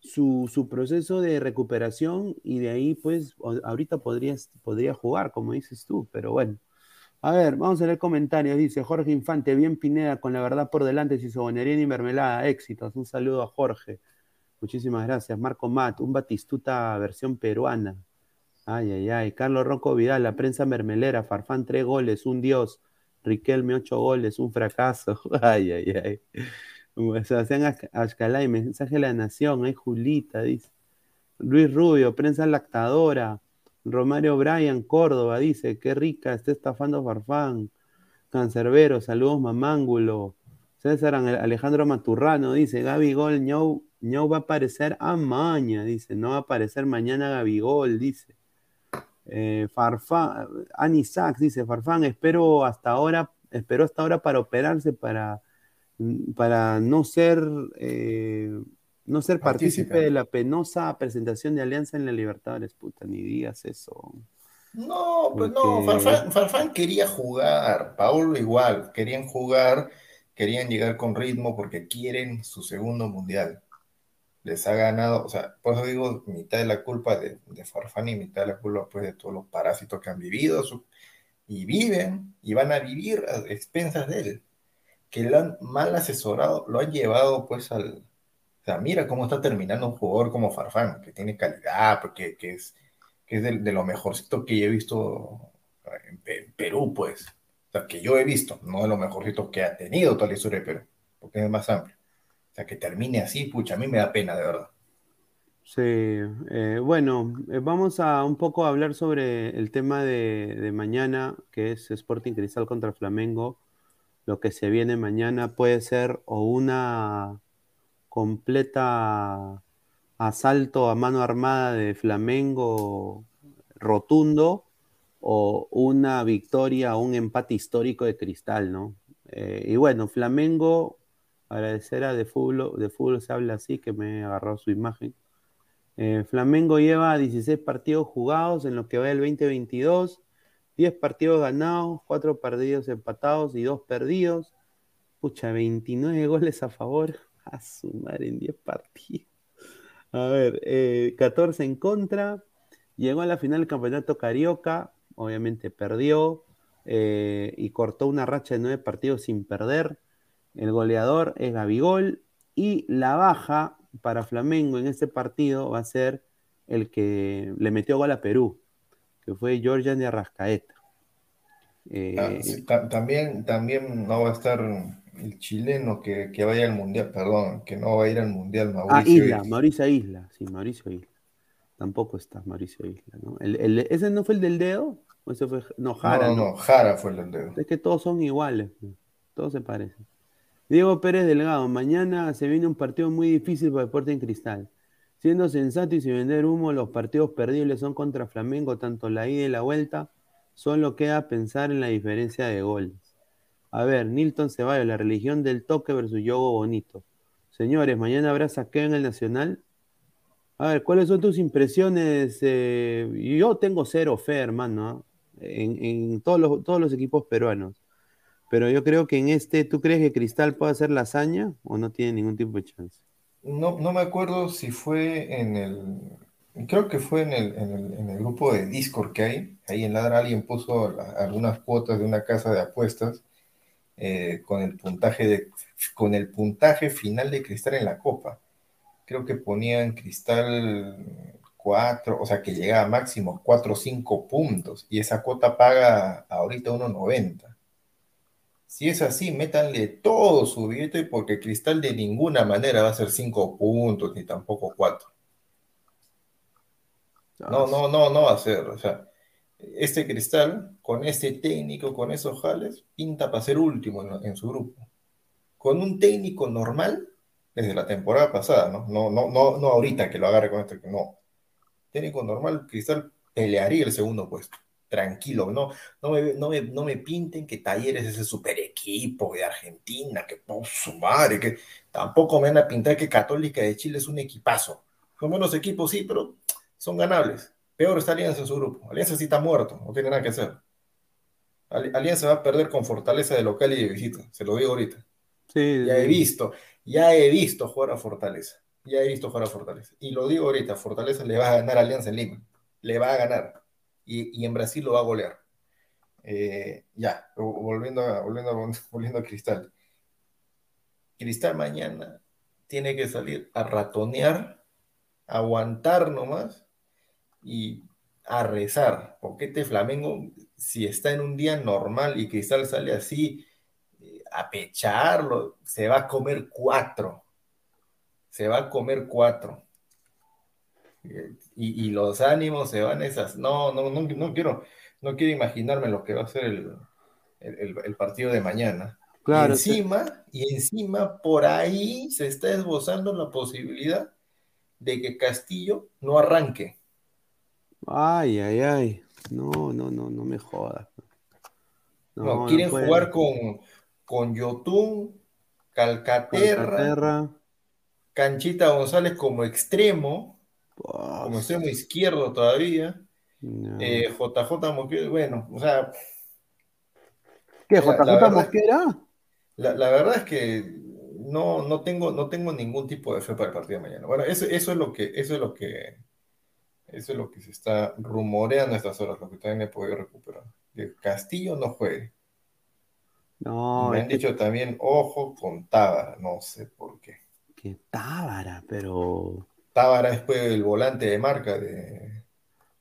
su, su, proceso de recuperación y de ahí pues ahorita podría, podría jugar, como dices tú, pero bueno. A ver, vamos a leer comentarios. Dice Jorge Infante, bien Pineda, con la verdad por delante, si sobonería y mermelada, éxitos. Un saludo a Jorge. Muchísimas gracias. Marco Matt, un Batistuta versión peruana. Ay, ay, ay. Carlos Rocco Vidal, la prensa mermelera. Farfán, tres goles, un dios. Riquelme, ocho goles, un fracaso. Ay, ay, ay. Sebastián Ashkalay, mensaje de la nación. Ay, Julita, dice. Luis Rubio, prensa lactadora. Romario Bryan, Córdoba, dice, qué rica, está estafando Farfán. Cancerbero, saludos Mamángulo. César Alejandro Maturrano dice, Gaby Gol, ño, va a aparecer a mañana, dice, no va a aparecer mañana Gaby Gol, dice. Eh, Farfán, Anisax dice, Farfán, espero hasta ahora, espero hasta ahora para operarse, para, para no ser eh, no ser partícipe de la penosa presentación de Alianza en la Libertadores, puta, ni digas eso. No, pues no, Farfán, quería jugar, Paulo igual, querían jugar, querían llegar con ritmo porque quieren su segundo mundial. Les ha ganado, o sea, por eso digo, mitad de la culpa de, de Farfán y mitad de la culpa pues, de todos los parásitos que han vivido y viven y van a vivir a expensas de él, que lo han mal asesorado, lo han llevado pues al, sea, mira cómo está terminando un jugador como Farfán, que tiene calidad, porque que es, que es de, lo mejorcito que he visto en, Perú, pues. O sea, que yo he visto, no de lo mejorcito que ha tenido toda la historia de Perú, porque es más amplio. O sea, que termine así, pucha, a mí me da pena, de verdad. Sí, eh, bueno, eh, vamos a un poco hablar sobre el tema de, mañana, que es Sporting Cristal contra Flamengo. Lo que se viene mañana puede ser o una completa asalto a mano armada de Flamengo rotundo o una victoria, un empate histórico de Cristal, ¿no? Eh, y bueno, Flamengo, agradecer a De Fútbol, de fútbol se habla así, que me agarró su imagen. Eh, Flamengo lleva 16 partidos jugados en lo que va del 2022, 10 partidos ganados, 4 partidos empatados y 2 perdidos. Pucha, 29 goles a favor. A sumar en 10 partidos. A ver, 14 eh, en contra. Llegó a la final del campeonato Carioca. Obviamente perdió. Eh, y cortó una racha de 9 partidos sin perder. El goleador es Gabigol. Y la baja para Flamengo en este partido va a ser el que le metió gol a Perú, que fue Georgian de Arrascaeta. Ah, eh, también, también no va a estar el chileno que, vaya al mundial, perdón, que no va a ir al mundial, ah, Mauricio ah, Isla, Mauricio Isla, sí, Mauricio Isla. Tampoco está Mauricio Isla, ¿no? ¿Ese no fue el del dedo? ¿O ese fue, no, Jara. No, no, Jara fue el del dedo. Es que todos son iguales, todos se parecen. Diego Pérez Delgado, mañana se viene un partido muy difícil para Deporte Cristal. Siendo sensato y sin vender humo, los partidos perdibles son contra Flamengo, tanto la ida y la vuelta. Solo queda pensar en la diferencia de goles. A ver, Nilton Ceballos, la religión del toque versus yogo bonito. Señores, mañana habrá saqueo en el Nacional. A ver, ¿cuáles son tus impresiones? Eh, yo tengo cero fe, hermano, ¿ah? en, todos los equipos peruanos. Pero yo creo que en este, ¿tú crees que Cristal puede hacer la hazaña o no tiene ningún tipo de chance? No, no me acuerdo si fue en el, Creo que fue en el, en el, en el grupo de Discord que hay. Ahí en Ladra alguien puso algunas cuotas de una casa de apuestas eh, con el puntaje de, con el puntaje final de Cristal en la Copa. Creo que ponían Cristal 4, o sea que llegaba máximo 4 o 5 puntos y esa cuota paga ahorita 1.90. Si es así, métanle todo su billete porque Cristal de ninguna manera va a ser 5 puntos ni tampoco 4. No, no, no, no va a ser. O sea, este Cristal, con este técnico, con esos jales, pinta para ser último en, en su grupo. Con un técnico normal, desde la temporada pasada, ¿no? No, no, no, no ahorita que lo agarre con este, no. Técnico normal, Cristal pelearía el segundo puesto. Tranquilo, no, no, me, no, me, no me pinten que Talleres es ese super equipo de Argentina, que por su madre, que tampoco me van a pintar que Católica de Chile es un equipazo. Son buenos equipos, sí, pero son ganables. Peor está Alianza en su grupo. Alianza sí está muerto, no tiene nada que hacer. Alianza va a perder con fortaleza de local y de visita, se lo digo ahorita. Sí, ya he visto, ya he visto jugar a Fortaleza. Ya he visto jugar a Fortaleza. Y lo digo ahorita, Fortaleza le va a ganar a Alianza en Lima. Le va a ganar. Y, en Brasil lo va a golear. Eh, ya, volviendo a, volviendo, a, volviendo a Cristal. Cristal mañana tiene que salir a ratonear, a aguantar nomás y a rezar. Porque este Flamengo, si está en un día normal y Cristal sale así, a pecharlo, se va a comer cuatro. Se va a comer cuatro. Y, y los ánimos se van esas. No, no, no, no, quiero, no quiero imaginarme lo que va a ser el, el, el partido de mañana. Claro, y encima, sí. y encima, por ahí se está esbozando la posibilidad de que Castillo no arranque. Ay, ay, ay. No, no, no, no me jodas. No, no quieren no jugar con, con Yotun, Calcaterra, Calcaterra, Canchita González como extremo, oh. como extremo izquierdo todavía. No. Eh, JJ Mosquera, bueno, o sea. ¿Qué, JJ la, la Mosquera? La, la, verdad es que no, no, tengo, no tengo ningún tipo de fe para el partido de mañana. Bueno, eso, eso es lo que, eso es lo que, eso es lo que se está rumoreando a estas horas, lo que también he podido recuperar. Que Castillo no juegue. No, me han dicho que... también, ojo con Tábara, no sé por qué. Que Tábara, pero. Tábara es pues, el volante de marca de.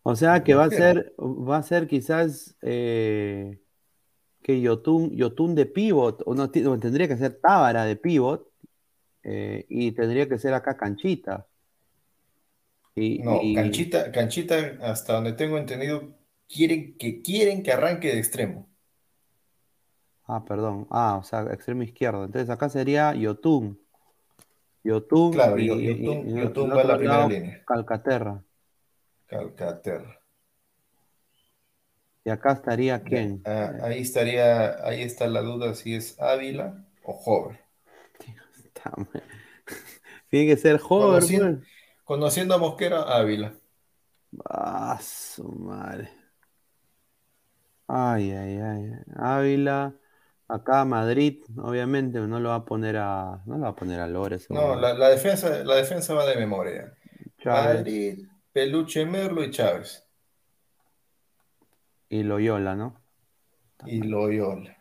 O sea que va a ser, va a ser quizás eh, que Yotun, Yotun de pivot, o no, tendría que ser Tábara de pivot, eh, y tendría que ser acá Canchita. Y, no, y... Canchita, Canchita, hasta donde tengo entendido, quieren que, quieren que arranque de extremo. Ah, perdón. Ah, o sea, extremo izquierdo. Entonces acá sería Yotun. Yotun. Claro, y, Yotun, y, Yotun va a la primera línea. Calcaterra. Calcaterra. Y acá estaría quién? Ah, ahí estaría, ahí está la duda si es Ávila o Hover. Tiene que ser Hover. Conociendo, conociendo a Mosquera, Ávila. Ah, su madre. Ay, ay, ay. Ávila. Acá Madrid, obviamente, no lo va a poner a. No lo va a poner a Lores. No, la, la, defensa, la defensa va de memoria. Chávez. Madrid, Peluche Merlo y Chávez. Y Loyola, ¿no? Y Loyola.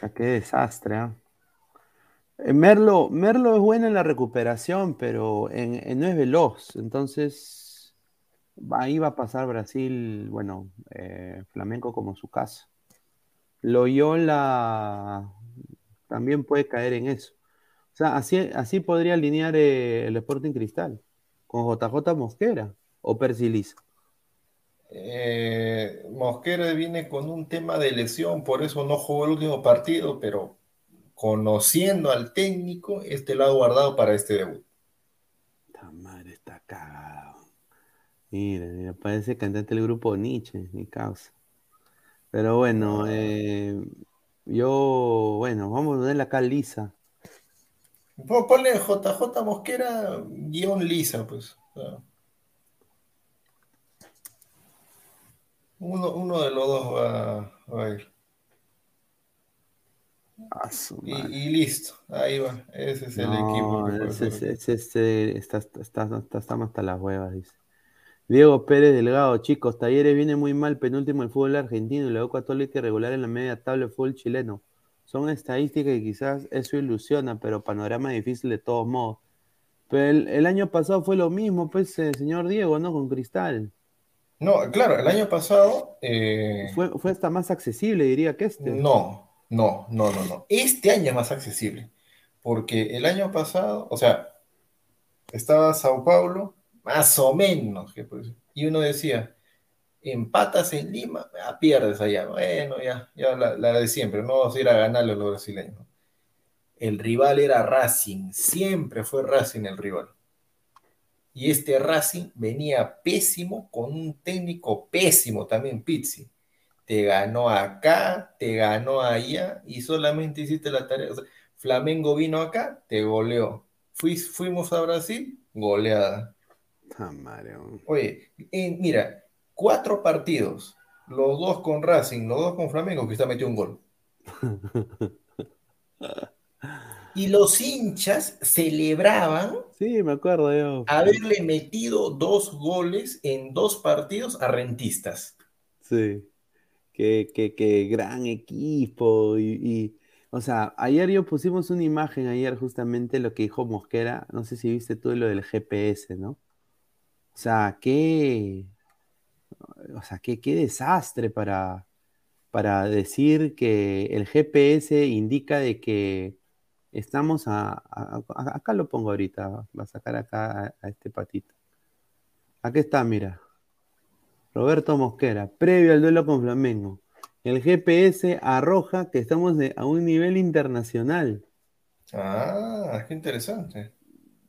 Ya qué desastre, ¿eh? Merlo, Merlo es bueno en la recuperación, pero en, en, no es veloz. Entonces, ahí va a pasar Brasil, bueno, eh, Flamenco como su casa. Loyola también puede caer en eso. O sea, así, así podría alinear eh, el Sporting Cristal con JJ Mosquera o Persiliza. Eh, Mosquera viene con un tema de lesión, por eso no jugó el último partido, pero conociendo al técnico, este lo ha guardado para este debut. Esta madre está cagado. Mira, mira, parece cantante del grupo Nietzsche, mi causa. Pero bueno, Ah. eh, yo, bueno, vamos a ponerla acá lisa. Pon- Ponle JJ Mosquera guion lisa, pues. Uno, uno de los dos va, va a ir. y, y, listo, ahí va. Ese es el equipo. Ese, ese, ese, está, hasta las huevas, dice. Diego Pérez Delgado, chicos, Talleres viene muy mal, penúltimo el fútbol argentino y luego Católica regular en la media tabla del fútbol chileno. Son estadísticas y quizás eso ilusiona, pero panorama difícil de todos modos. Pero el, año pasado fue lo mismo, pues, señor Diego, ¿no? Con Cristal. No, claro, el año pasado. Eh, fue, fue hasta más accesible, diría que este. No, no, no, no, no. Este año es más accesible. Porque el año pasado, o sea, estaba Sao Paulo, más o menos, y uno decía, empatas en Lima, ah, pierdes allá. Bueno, ya, ya la, de siempre, no vamos a ir a ganarle a los brasileños. El rival era Racing, siempre fue Racing el rival. Y este Racing venía pésimo con un técnico pésimo también, Pizzi. Te ganó acá, te ganó allá y solamente hiciste la tarea. Flamengo vino acá, te goleó. fuimos a Brasil, goleada. Oye, mira, cuatro partidos, los dos con Racing, los dos con Flamengo, que está metió un gol. y los hinchas celebraban sí, me acuerdo yo. haberle metido dos goles en dos partidos a rentistas. Sí, qué, gran equipo. Y, o sea, ayer yo pusimos una imagen, ayer justamente lo que dijo Mosquera, no sé si viste tú lo del GPS, ¿no? O sea, qué, o sea, qué, qué desastre para, para decir que el GPS indica de que estamos a, acá lo pongo ahorita, va a sacar acá a, este patito. Aquí está, mira. Roberto Mosquera, previo al duelo con Flamengo. El GPS arroja que estamos a un nivel internacional. Ah, qué interesante.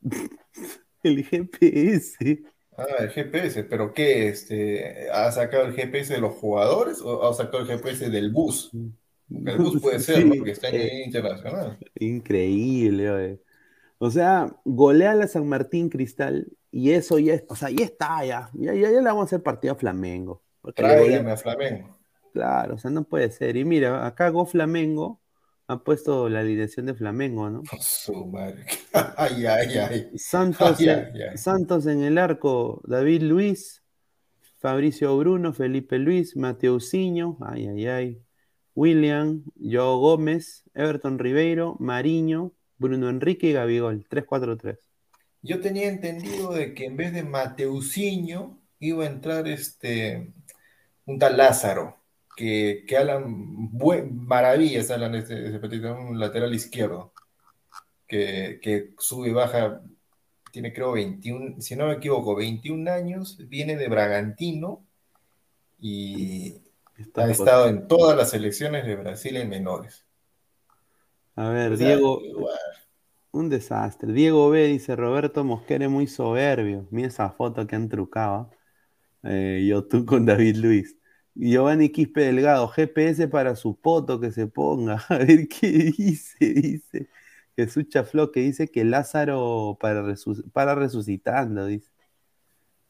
el GPS. Ah, el GPS, pero ¿qué? Este, ¿Ha sacado el GPS de los jugadores o ha sacado el GPS del bus? El bus puede ser, ¿no? Que está en eh, internacional. Increíble, O sea, golea a la San Martín Cristal y eso ya, o sea, ya está, ya. Ya, ya, le vamos a hacer partido a Flamengo. Tráigame a Flamengo. Claro, o sea, no puede ser. Y mira, acá Go Flamengo ha puesto la alineación de Flamengo, ¿no? Su madre. ay, ay, ay. Santos, Santos en el arco, David Luis, Fabricio Bruno, Felipe Luis, Mateusinho, ay, ay, ay. William, Joe Gómez, Everton Ribeiro, Mariño, Bruno Enrique y Gabigol, 3-4-3. Yo tenía entendido de que en vez de Mateusinho iba a entrar este un tal Lázaro que, que hablan maravillas, hablan de ese, ese un lateral izquierdo, que, que, sube y baja, tiene creo 21, si no me equivoco, 21 años, viene de Bragantino y ha estado en todas las selecciones de Brasil en menores. A ver, Diego, un desastre. Diego B dice, Roberto Mosquera muy soberbio. Mira esa foto que han trucado. Eh, yo tú con David Luis. Giovanni Quispe Delgado, GPS para su poto que se ponga. A ver qué dice, dice. Jesús Chafló que dice que Lázaro para, para resucitando, dice.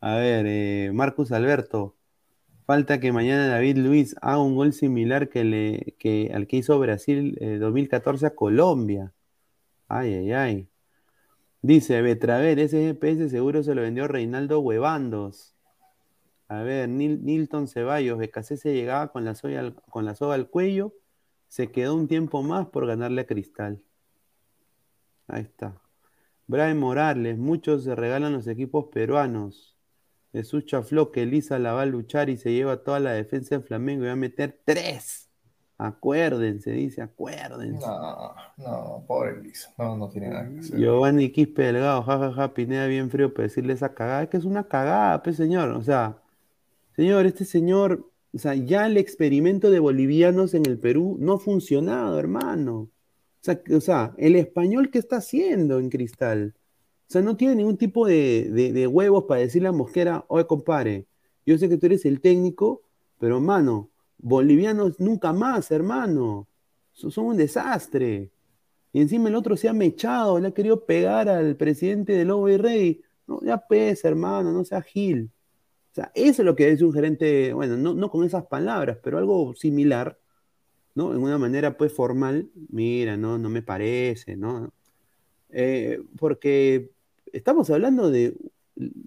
A ver, eh, Marcus Alberto. Falta que mañana David Luis haga un gol similar que le, que, al que hizo Brasil 2014 eh, a Colombia. Ay, ay, ay. Dice Betraver, ese GPS seguro se lo vendió Reinaldo Huevandos. A ver, Nilton Ceballos, BKC se llegaba con la, soga, con la soga al cuello, se quedó un tiempo más por ganarle a Cristal. Ahí está. Brian Morales, muchos se regalan los equipos peruanos. Jesús Chafló, que Elisa la va a luchar y se lleva toda la defensa de Flamengo y va a meter tres. Acuérdense, dice, acuérdense. No, no, pobre Elisa. No, no tiene nada que hacer. Giovanni Quispe Delgado, jajaja, ja, ja, Pineda bien frío para decirle esa cagada. Es que es una cagada, pues señor. O sea, Señor, este señor, o sea, ya el experimento de bolivianos en el Perú no ha funcionado, hermano. O sea, el español que está haciendo en Cristal. O sea, no tiene ningún tipo de, huevos para decirle a Mosquera, oye, compadre, yo sé que tú eres el técnico, pero hermano, bolivianos nunca más, hermano. Son un desastre. Y encima el otro se ha mechado, le ha querido pegar al presidente de Lobo y Rey. No, ya pesa, hermano, no sea Gil eso es lo que es un gerente, bueno, no, con esas palabras, pero algo similar. ¿no? En una manera pues formal, mira, no, no me parece, ¿no? Eh, porque estamos hablando de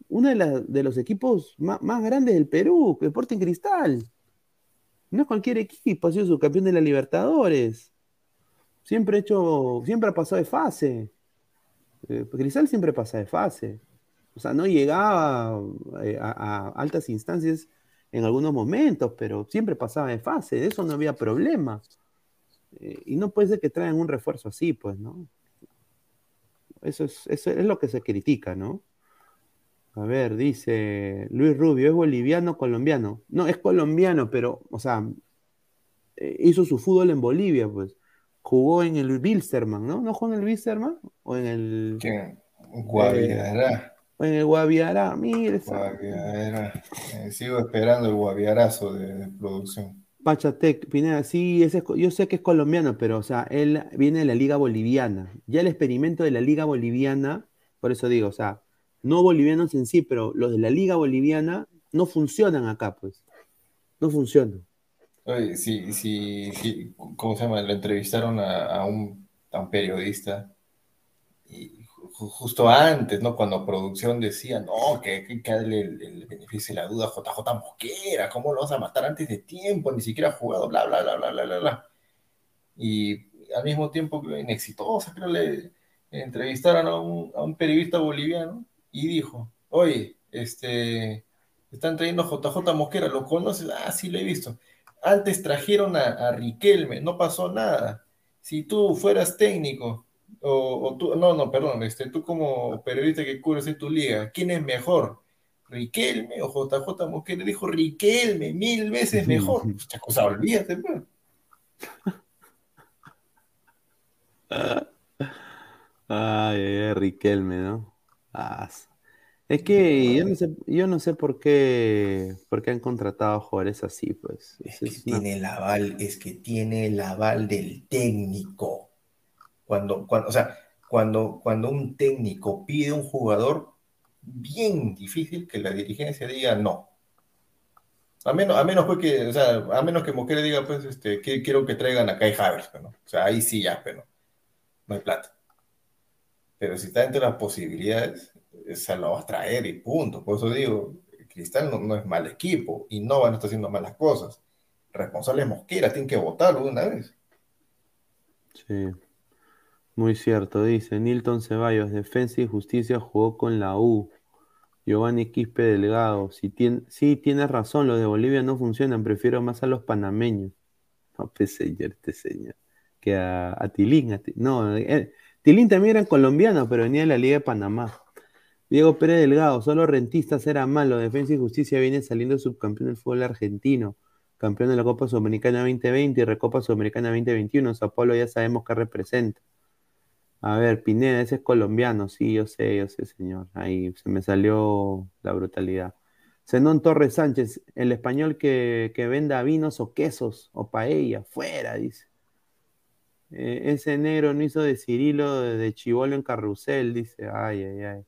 uno de, los equipos más, grandes del Perú, Sporting Cristal. No es cualquier equipo, ha sido subcampeón de la Libertadores. Siempre ha hecho, siempre ha pasado de fase. Eh, Cristal siempre pasa de fase. O sea, no llegaba eh, a, a, altas instancias en algunos momentos, pero siempre pasaba de fase. De eso no había problema. Eh, y no puede ser que traigan un refuerzo así, pues, ¿no? Eso es, eso es lo que se critica, ¿no? A ver, dice Luis Rubio, ¿es boliviano o colombiano? No, es colombiano, pero, o sea, eh, hizo su fútbol en Bolivia, pues. Jugó en el Wilstermann, ¿no? ¿No jugó en el Wilstermann? ¿O en el. ¿Qué? Eh, en el Guaviará, mire. Guaviará. Eh, sigo esperando el Guaviarazo de, de producción. Pachatec, Pineda, sí, ese es, yo sé que es colombiano, pero, o sea, él viene de la Liga Boliviana. Ya el experimento de la Liga Boliviana, por eso digo, o sea, no bolivianos en sí, pero los de la Liga Boliviana no funcionan acá, pues. No funcionan. Oye, sí, sí, sí, ¿cómo se llama? Lo entrevistaron a, a, un, a un, periodista y justo antes, ¿no? Cuando producción decía, no, que hay que el, beneficio de la duda a JJ Mosquera, ¿cómo lo vas a matar antes de tiempo? Ni siquiera ha jugado, bla, bla, bla, bla, bla, bla, bla. Y al mismo tiempo, inexitosa, creo, le entrevistaron a un, a un periodista boliviano y dijo, oye, este, están trayendo a JJ Mosquera, ¿lo conoces? Ah, sí, lo he visto. Antes trajeron a, a Riquelme, no pasó nada. Si tú fueras técnico, o, o, tú, no, no, perdón, este, tú como periodista que cubres en tu liga, ¿quién es mejor? ¿Riquelme o JJ Mosquera? Dijo Riquelme, mil veces mejor. Mucha cosa, olvídate, pues. Ay, ay, Riquelme, ¿no? Ah, es que yo no sé, yo no sé por qué, por qué han contratado jugadores así, pues. Es, es que una... tiene el aval, es que tiene el aval del técnico. Cuando, cuando, o sea, cuando, cuando un técnico pide un jugador, bien difícil que la dirigencia diga no. A menos, a menos pues que, o sea, a menos que Mosquera diga, pues, este, que quiero que traigan a Kai Havers, ¿no? O sea, ahí sí ya, pero no hay plata. Pero si está entre las posibilidades, se lo vas a traer y punto. Por eso digo, Cristal no, no, es mal equipo y no van a estar haciendo malas cosas. Responsable es Mosquera, tienen que votarlo de una vez. Sí, muy cierto, dice Nilton Ceballos, Defensa y Justicia jugó con la U. Giovanni Quispe Delgado, si sí tienes razón, los de Bolivia no funcionan, prefiero más a los panameños. No, señor, este señor, que a, Tilín, a no, eh, Tilín también era colombiano, pero venía de la Liga de Panamá. Diego Pérez Delgado, solo rentistas era malo. Defensa y Justicia viene saliendo subcampeón del fútbol argentino, campeón de la Copa Sudamericana 2020 y Recopa Sudamericana 2021. Sao Paulo ya sabemos qué representa. A ver, Pineda, ese es colombiano, sí, yo sé, yo sé, señor. Ahí se me salió la brutalidad. Zenón Torres Sánchez, el español que, que venda vinos o quesos o paella, fuera, dice. Eh, ese negro no hizo de Cirilo de, Chivolo en Carrusel, dice. Ay, ay, ay.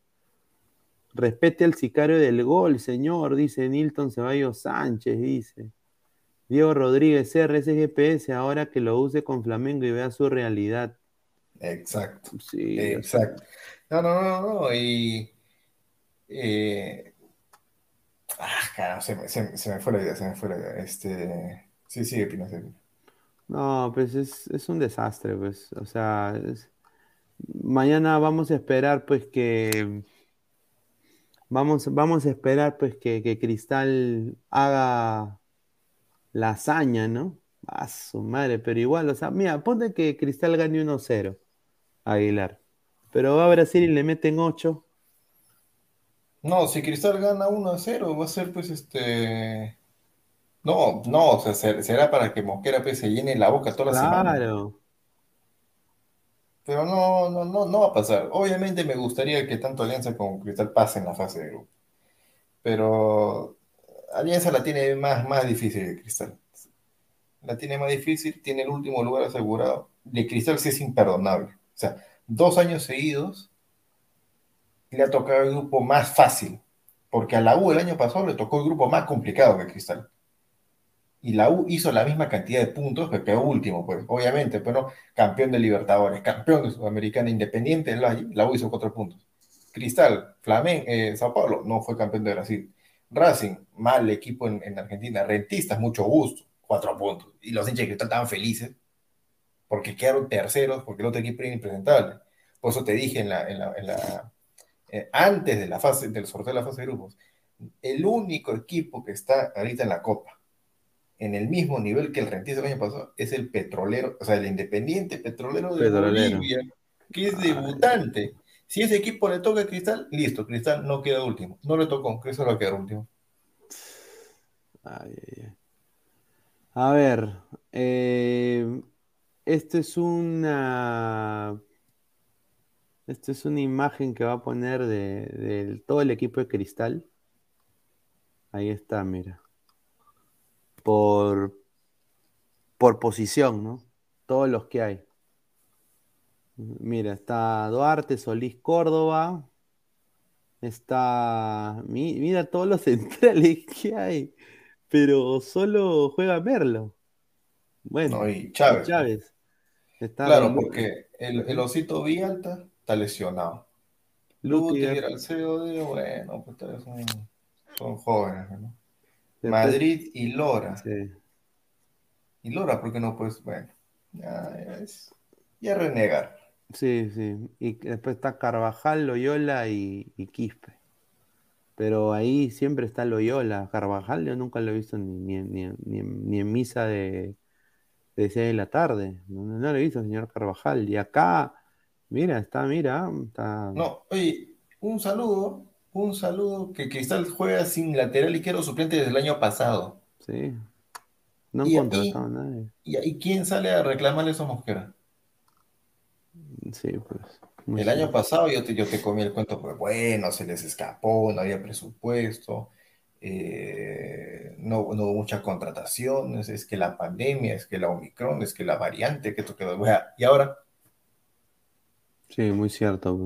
Respete al sicario del gol, señor, dice Nilton Ceballos Sánchez, dice. Diego Rodríguez, ese GPS, ahora que lo use con Flamengo y vea su realidad. Exacto. Sí, exacto. No, no, no, no. Y. Eh... Ah, carajo, se me, se, se me, fue la idea, se me fue la idea. Este. Sí, sigue, Pino, sigue. No, pues es, es, un desastre, pues. O sea, es... mañana vamos a esperar, pues, que Vamos, vamos a esperar pues que, que, Cristal haga la hazaña, ¿no? A su madre, pero igual, o sea, mira, ponte que Cristal gane 1-0 a Aguilar. Pero va a Brasil y le meten 8. No, si Cristal gana 1-0, va a ser pues este. No, no, o sea, será para que Mosquera pues, se llene la boca toda la claro. semana. Claro. Pero no, no, no, no va a pasar. Obviamente me gustaría que tanto Alianza como Cristal pasen la fase de grupo. Pero Alianza la tiene más, más difícil que Cristal. La tiene más difícil, tiene el último lugar asegurado. De Cristal sí es imperdonable. O sea, dos años seguidos le ha tocado el grupo más fácil. Porque a la U el año pasado le tocó el grupo más complicado que Cristal. y la U hizo la misma cantidad de puntos que último, pues, obviamente, pero campeón de Libertadores, campeón de Sudamericana Independiente, la U hizo cuatro puntos. Cristal, Flamengo, eh, Sao Paulo, no fue campeón de Brasil. Racing, mal equipo en, Argentina. Rentistas, mucho gusto, cuatro puntos. Y los hinchas de Cristal estaban felices porque quedaron terceros, porque el otro equipo era impresentable. Por eso te dije en la, en la, eh, antes de la fase, del sorteo de la fase de grupos, el único equipo que está ahorita en la Copa, en el mismo nivel que el Rentistas del año pasado, es el Petrolero, o sea, el Independiente Petrolero de Bolivia, que es debutante. Si ese equipo le toca a Cristal, listo, Cristal no queda último. No le tocó, Cristal va a quedar último. A ver, eh, esto es una. Esto es una imagen que va a poner de, todo el equipo de Cristal. Ahí está, mira. Por, por posición, ¿no? Todos los que hay. Mira, está Duarte, Solís, Córdoba. Está. Mira todos los centrales que hay. Pero solo juega Merlo. Bueno, y Chávez. Claro, porque el, osito Villalta está lesionado. Lutiger, el COD, bueno, pues son, son jóvenes, ¿no? Madrid y Lora. Sí. Y Lora, ¿por qué no? Pues bueno, ya es. Ya renegar. Sí, sí. Y después está Carvajal, Loyola y, Quispe. Pero ahí siempre está Loyola. Carvajal yo nunca lo he visto ni, en misa de, de 6 de la tarde. No, lo he visto, señor Carvajal. Y acá, mira, está, mira, está. No, oye, un saludo, un saludo que Cristal juega sin lateral izquierdo suplente desde el año pasado. Sí. No han contratado a nadie. ¿Y, quién sale a reclamarle a Mosquera? Sí, pues. El año pasado yo te, yo te comí el cuento, pues bueno, se les escapó, no había presupuesto, eh, no, hubo muchas contrataciones, es que la pandemia, es que la Omicron, es que la variante, que esto quedó. ¿Y ahora? Sí, muy cierto.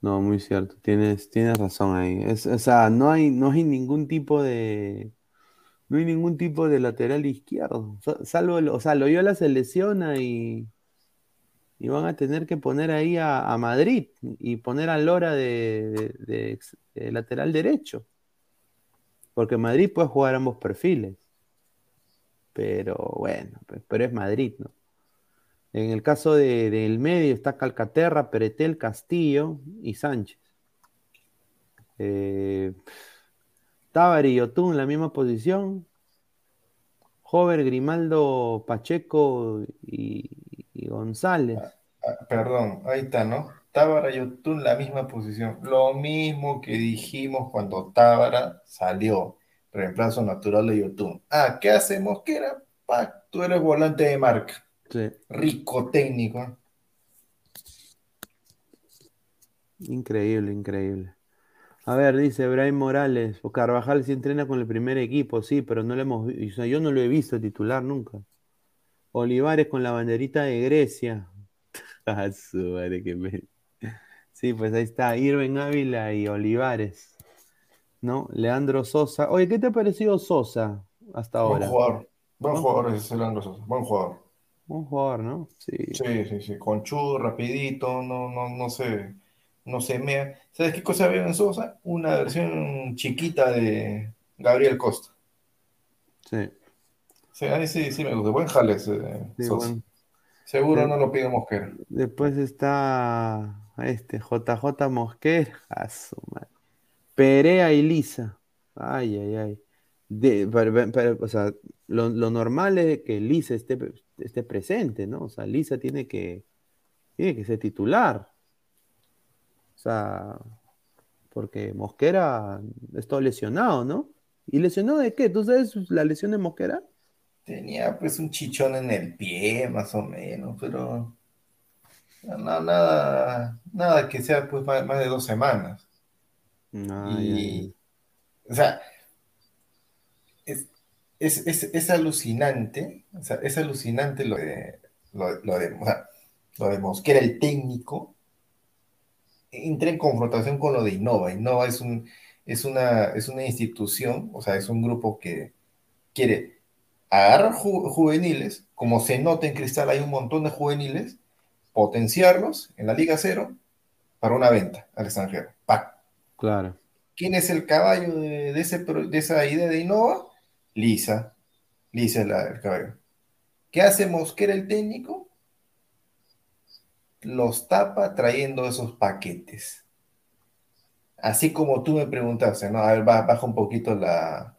No, muy cierto. Tienes, tienes razón ahí. Es, o sea, no hay, no hay ningún tipo de. No hay ningún tipo de lateral izquierdo. Salvo, o sea, Loyola se lesiona y y van a tener que poner ahí a, Madrid y poner a Lora de, lateral derecho. Porque Madrid puede jugar ambos perfiles. Pero bueno, pero es Madrid, ¿no? En el caso del medio está Calcaterra, Peretel, Castillo y Sánchez. Eh, y Otún en la misma posición. Jover, Grimaldo, Pacheco y, González. Ah, ah, perdón, ahí está, ¿no? Tábara y Otún la misma posición. Lo mismo que dijimos cuando Tábara salió. Reemplazo natural de Yotun. Ah, ¿qué hace Mosquera? Pa, tú eres volante de marca. Sí. Rico técnico. Increíble, increíble. A ver, dice Brian Morales, o Carvajal sí entrena con el primer equipo, sí, pero no lo hemos visto. yo no lo he visto titular nunca. Olivares con la banderita de Grecia. Ah, sí, pues ahí está, Irving Ávila y Olivares. ¿No? Leandro Sosa. Oye, ¿qué te ha parecido Sosa hasta ahora? Buen jugador. Buen jugador es Leandro Sosa. Buen jugador. Buen jugador, ¿no? Sí. Sí, sí, sí. Conchudo, rapidito, no, no, no sé. No sé, me... ¿Sabes qué cosa veo en Sosa? Una versión chiquita de Gabriel Costa. Sí. Sí, ahí sí, sí me gusta. Buen jale Seguro no lo pide Mosquera. Después está este JJ Mosquera. Su Perea y Lisa. Ay, ay, ay. o sea, lo, normal es que Lisa esté, esté, presente, ¿no? O sea, Lisa tiene que, tiene que ser titular. O sea, porque Mosquera está lesionado, ¿no? ¿Y lesionado de qué? ¿Tú sabes la lesión de Mosquera? Tenía pues un chichón en el pie, más o menos, pero no, nada, nada que sea pues más, de dos semanas. y, o sea, es, es, alucinante, o sea, es alucinante lo de, lo, de, o sea, lo de Mosquera, el técnico, entré en confrontación con lo de Innova. Innova es, un, es, una, es una institución, o sea, es un grupo que quiere agarrar juveniles, como se nota en Cristal hay un montón de juveniles, potenciarlos en la Liga Cero para una venta al extranjero. Claro. ¿Quién es el caballo de, ese, de esa idea de Innova? Lisa. Lisa es el caballo. ¿Qué hace Mosquera el técnico? Los tapa trayendo esos paquetes. Así como tú me preguntaste, ¿no? A ver, baja un poquito la,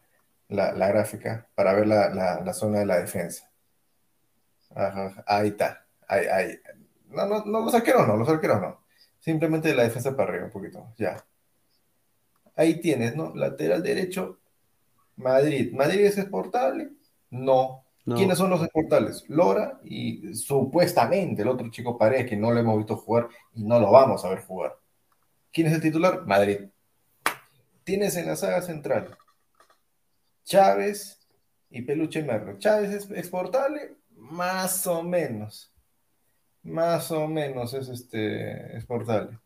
gráfica para ver la, zona de la defensa. ahí está. Ahí, No, no, no, los arqueros no, los arqueros no. Simplemente la defensa para arriba un poquito. Ya. Ahí tienes, ¿no? Lateral derecho, Madrid. ¿Madrid es exportable? No. ¿Quiénes son los exportables? Lora y supuestamente el otro chico Paredes que no lo hemos visto jugar y no lo vamos a ver jugar. ¿Quién es el titular? Madrid. Tienes en la saga central Chávez y Peluche Merlo. ¿Chávez es exportable? Más o menos. Más o menos es este exportable.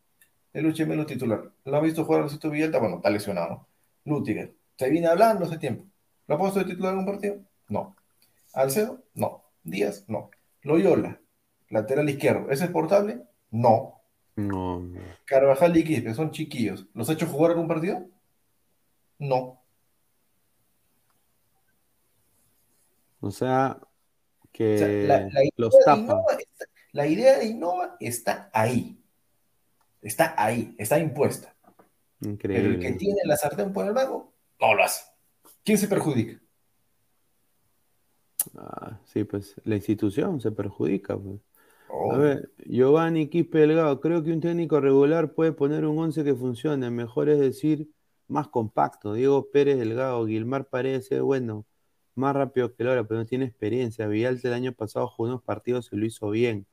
Peluche Melo titular. ¿Lo ha visto jugar Rosito Villalta? Bueno, está lesionado. Lutiger. Se viene hablando hace tiempo. ¿Lo ha puesto de titular en un partido? No. Alcedo, no. Díaz, no. Loyola, lateral izquierdo, ¿es exportable? No. No. Carvajal y Quispe son chiquillos. ¿Los ha hecho jugar algún partido? No. O sea, que la, los tapa. La idea de Innova está ahí. Está ahí, está impuesta. Increíble. Pero el que tiene la sartén por el mango, no lo hace. ¿Quién se perjudica? Ah, sí, pues la institución se perjudica. Pues. A ver, Giovanni Quispe Delgado, creo que un técnico regular puede poner un 11 que funcione, mejor es decir, más compacto. Diego Pérez Delgado, Guilmar parece bueno, más rápido que Lora, pero no tiene experiencia. Villalta el año pasado jugó unos partidos y lo hizo bien.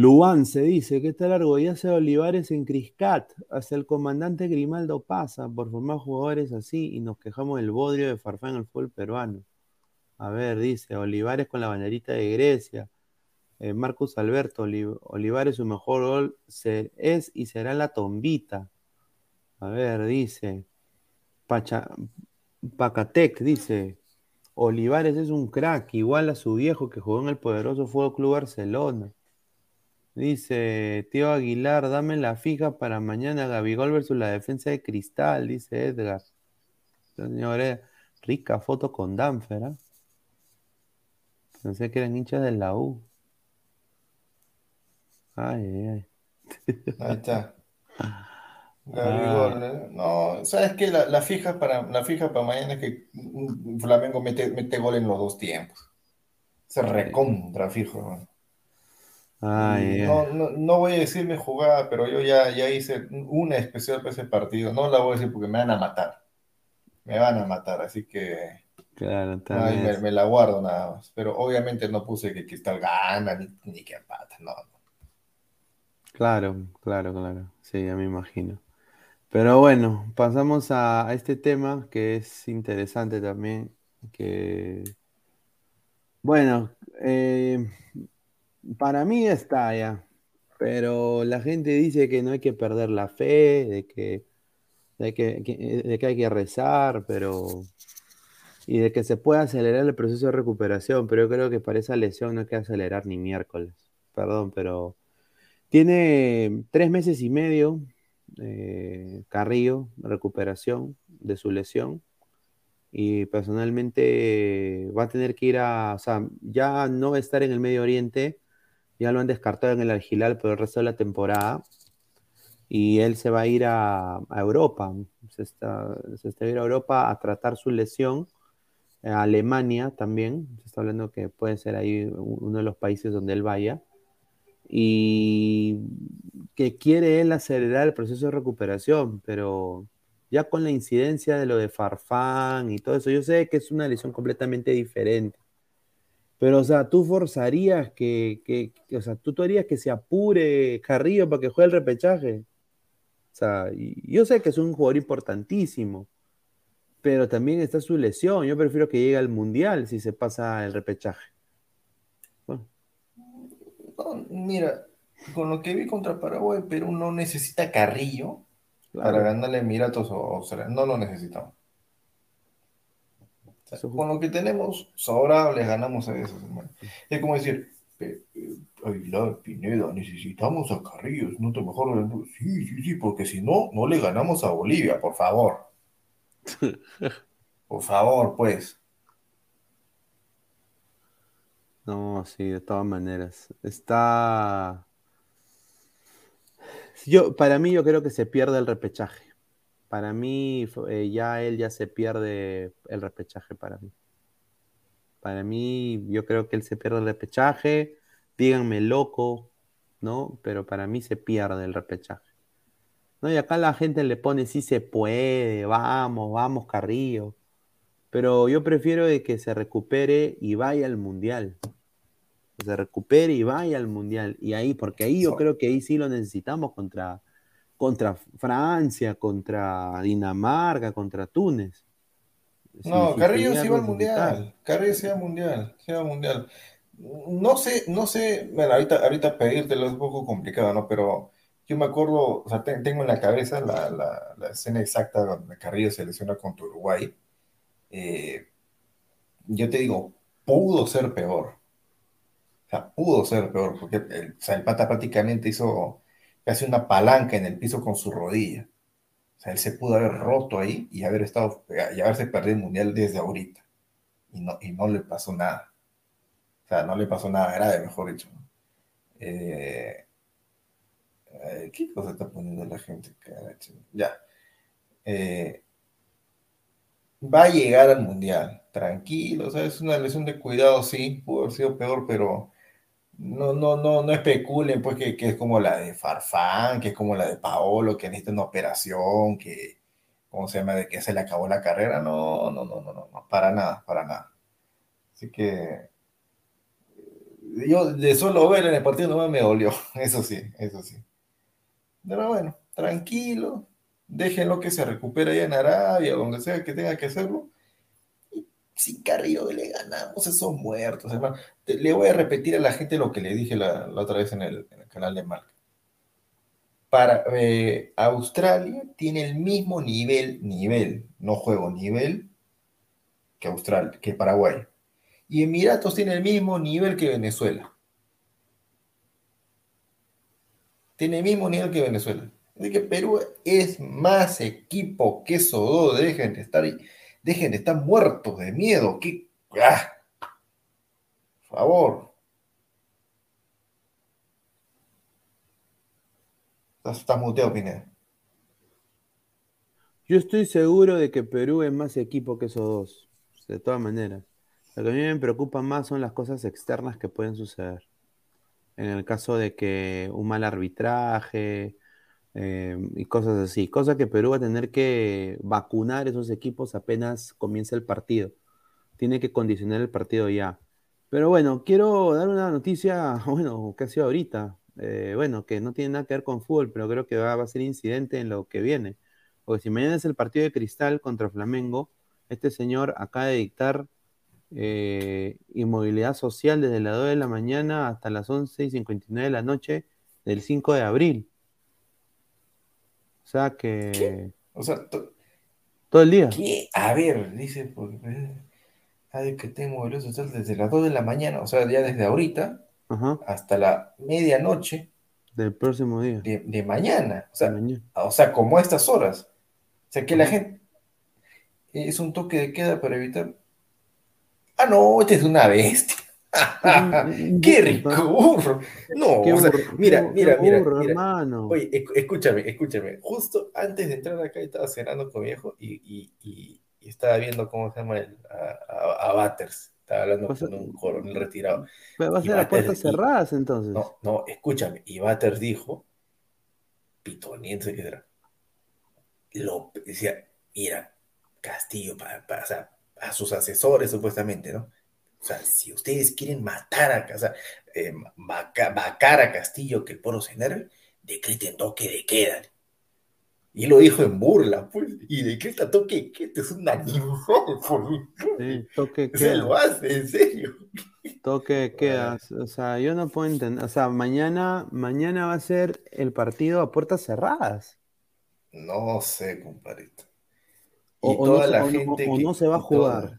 Luan se dice que está largo ya sea Olivares en Criscat, hasta el comandante Grimaldo pasa por formar jugadores así y nos quejamos del bodrio de Farfán en el fútbol peruano. A ver, dice Olivares con la banderita de Grecia. Eh, Marcus Alberto, Olivares su mejor gol es y será la tombita. A ver, dice Pacha, Pacatec, dice Olivares es un crack, igual a su viejo que jugó en el poderoso Fútbol Club Barcelona. Dice Tío Aguilar, dame la fija para mañana Gabigol versus la defensa de Cristal, dice Edgar. Señores, rica foto con Danfer, ¿eh? Pensé que eran hinchas de la U. Ay, ay, Ahí está. Gabigol, ¿eh? No, ¿sabes qué? La, fija para, la fija para mañana es que Flamengo mete, mete gol en los dos tiempos. Se recontra fijo, hermano. No, no, voy a decir mi jugada, pero yo ya, ya hice una especial para ese partido. No la voy a decir porque me van a matar. Me van a matar, así que Claro, me, la guardo nada más. Pero obviamente no puse que Cristal gana ni, ni que empata, no, Claro, claro, claro. Sí, ya me imagino. Pero bueno, pasamos a, este tema que es interesante también. Que bueno, eh, para mí está ya. Pero la gente dice que no hay que perder la fe, de que, de que, de que hay que rezar, pero y de que se pueda acelerar el proceso de recuperación, pero yo creo que para esa lesión no hay que acelerar ni miércoles. Perdón, pero tiene tres meses y medio eh, Carrillo, recuperación de su lesión. Y personalmente va a tener que ir a, o sea, ya no va a estar en el Medio Oriente, ya lo han descartado en el Algilal por el resto de la temporada. Y él se va a ir a, Europa, se está, se está a ir a Europa a tratar su lesión. Alemania también, se está hablando que puede ser ahí uno de los países donde él vaya, y que quiere él acelerar el proceso de recuperación, pero ya con la incidencia de lo de Farfán y todo eso, yo sé que es una lesión completamente diferente, pero o sea, tú forzarías que, que, o sea, tú, tú harías que se apure Carrillo para que juegue el repechaje. O sea, yo sé que es un jugador importantísimo, pero también está su lesión. Yo prefiero que llegue al Mundial si se pasa el repechaje. mira, con lo que vi contra Paraguay, Perú no necesita Carrillo para ganarle Emiratos o Australia. No lo necesitamos. Con lo que tenemos, sobrado, les ganamos a esos, hermano. Es como decir, la Pineda, necesitamos a Carrillos, no te mejor. Sí, sí, sí, porque si no, no le ganamos a Bolivia, por favor. Por favor, pues. No, sí, de todas maneras. Está. Yo, para mí, yo creo que se pierde el repechaje. Para mí, eh, ya él ya se pierde el repechaje para mí. Para mí, yo creo que él se pierde el repechaje. Díganme loco, ¿no? Pero para mí se pierde el repechaje. ¿No? Y acá la gente le pone sí se puede, vamos, vamos, Carrillo. Pero yo prefiero de que se recupere y vaya al mundial. Que se recupere y vaya al mundial. Y ahí, porque ahí yo creo que ahí sí lo necesitamos contra, contra Francia, contra Dinamarca, contra Túnez. No, Carrillo sí va al mundial. Carrillo sí va al mundial. Al mundial. No sé, no sé, bueno, ahorita, ahorita pedírtelo es un poco complicado, ¿no? Pero yo me acuerdo, o sea, tengo en la cabeza la, la, escena exacta donde Carrillo se lesiona contra Uruguay. Eh, yo te digo, pudo ser peor. O sea, pudo ser peor, porque el, o sea, el pata prácticamente hizo casi una palanca en el piso con su rodilla. O sea, él se pudo haber roto ahí y haber estado, y haberse perdido el mundial desde ahorita. Y no, y no le pasó nada. O sea, no le pasó nada grave, mejor dicho. Eh, eh, ¿Qué cosa está poniendo la gente? Ya. Eh, va a llegar al mundial, tranquilo, o sea, es una lesión de cuidado, sí, pudo haber sido peor, pero no, no, no, no especulen, pues, que, es como la de Farfán, que es como la de Paolo, que necesita una operación, que, ¿cómo se llama?, de que se le acabó la carrera, no, no, no, no, no, para nada, para nada. Así que yo de solo ver en el partido no me dolió, eso sí, eso sí. Pero bueno, tranquilo, déjenlo que se recupere allá en Arabia, donde sea que tenga que hacerlo. Sin Carrillo le ganamos esos muertos. Le voy a repetir a la gente lo que le dije la, otra vez en el, canal de Marca. Para eh, Australia tiene el mismo nivel, nivel, no juego, nivel que Australia, que Paraguay. Y Emiratos tiene el mismo nivel que Venezuela. Tiene el mismo nivel que Venezuela. Así que Perú es más equipo que dos. Dejen de estar, dejen de estar muertos de miedo. ¿Qué? ¡Ah! Por favor. Estás, muteado, Pineda. Yo estoy seguro de que Perú es más equipo que esos dos. De todas maneras. Lo que a mí me preocupa más son las cosas externas que pueden suceder. En el caso de que un mal arbitraje, Em, y cosas así. Cosa que Perú va a tener que vacunar esos equipos apenas comience el partido. Tiene que condicionar el partido ya. Pero bueno, quiero dar una noticia, bueno, que ha sido ahorita. Eh, bueno, que no tiene nada que ver con fútbol, pero creo que va, a ser incidente en lo que viene. Porque si mañana es el partido de Cristal contra Flamengo, este señor acaba de dictar eh, inmovilidad social desde las 2 de la mañana hasta las 11 y 59 de la noche del 5 de abril. O sea que. O sea, todo el día. ¿Qué? A ver, dice, porque. Ay, que tengo el desde las 2 de la mañana, o sea, ya desde ahorita hasta la medianoche. Del próximo día. De, mañana. O sea, o sea, como a estas horas. O sea, que la gente. Es un toque de queda para evitar. Ah, no, este es una bestia. ¡Qué rico burro! No, mira, mira, mira, Hermano. Oye, escúchame, escúchame. Justo antes de entrar acá estaba cenando con mi viejo y, y, estaba viendo cómo se llama el, a, a, Batters. Estaba hablando con un coronel retirado. Pero va a ser las puertas cerradas entonces. No, no, escúchame. Y Batters dijo, pitoniense que era. Lo decía, mira, Castillo, para, para, o sea, a sus asesores supuestamente, ¿no? O sea, si ustedes quieren matar a, o sea, eh, vacar a Castillo que el poro se enerve, decreten toque de queda. Y lo dijo en burla, pues, y decreta toque de queda, es un animal, por sí, toque queda. Se lo hace, en serio. Toque de queda, o sea, yo no puedo entender, o sea, mañana, mañana va a ser el partido a puertas cerradas. No sé, compadrito. o, toda la gente o no se va a jugar.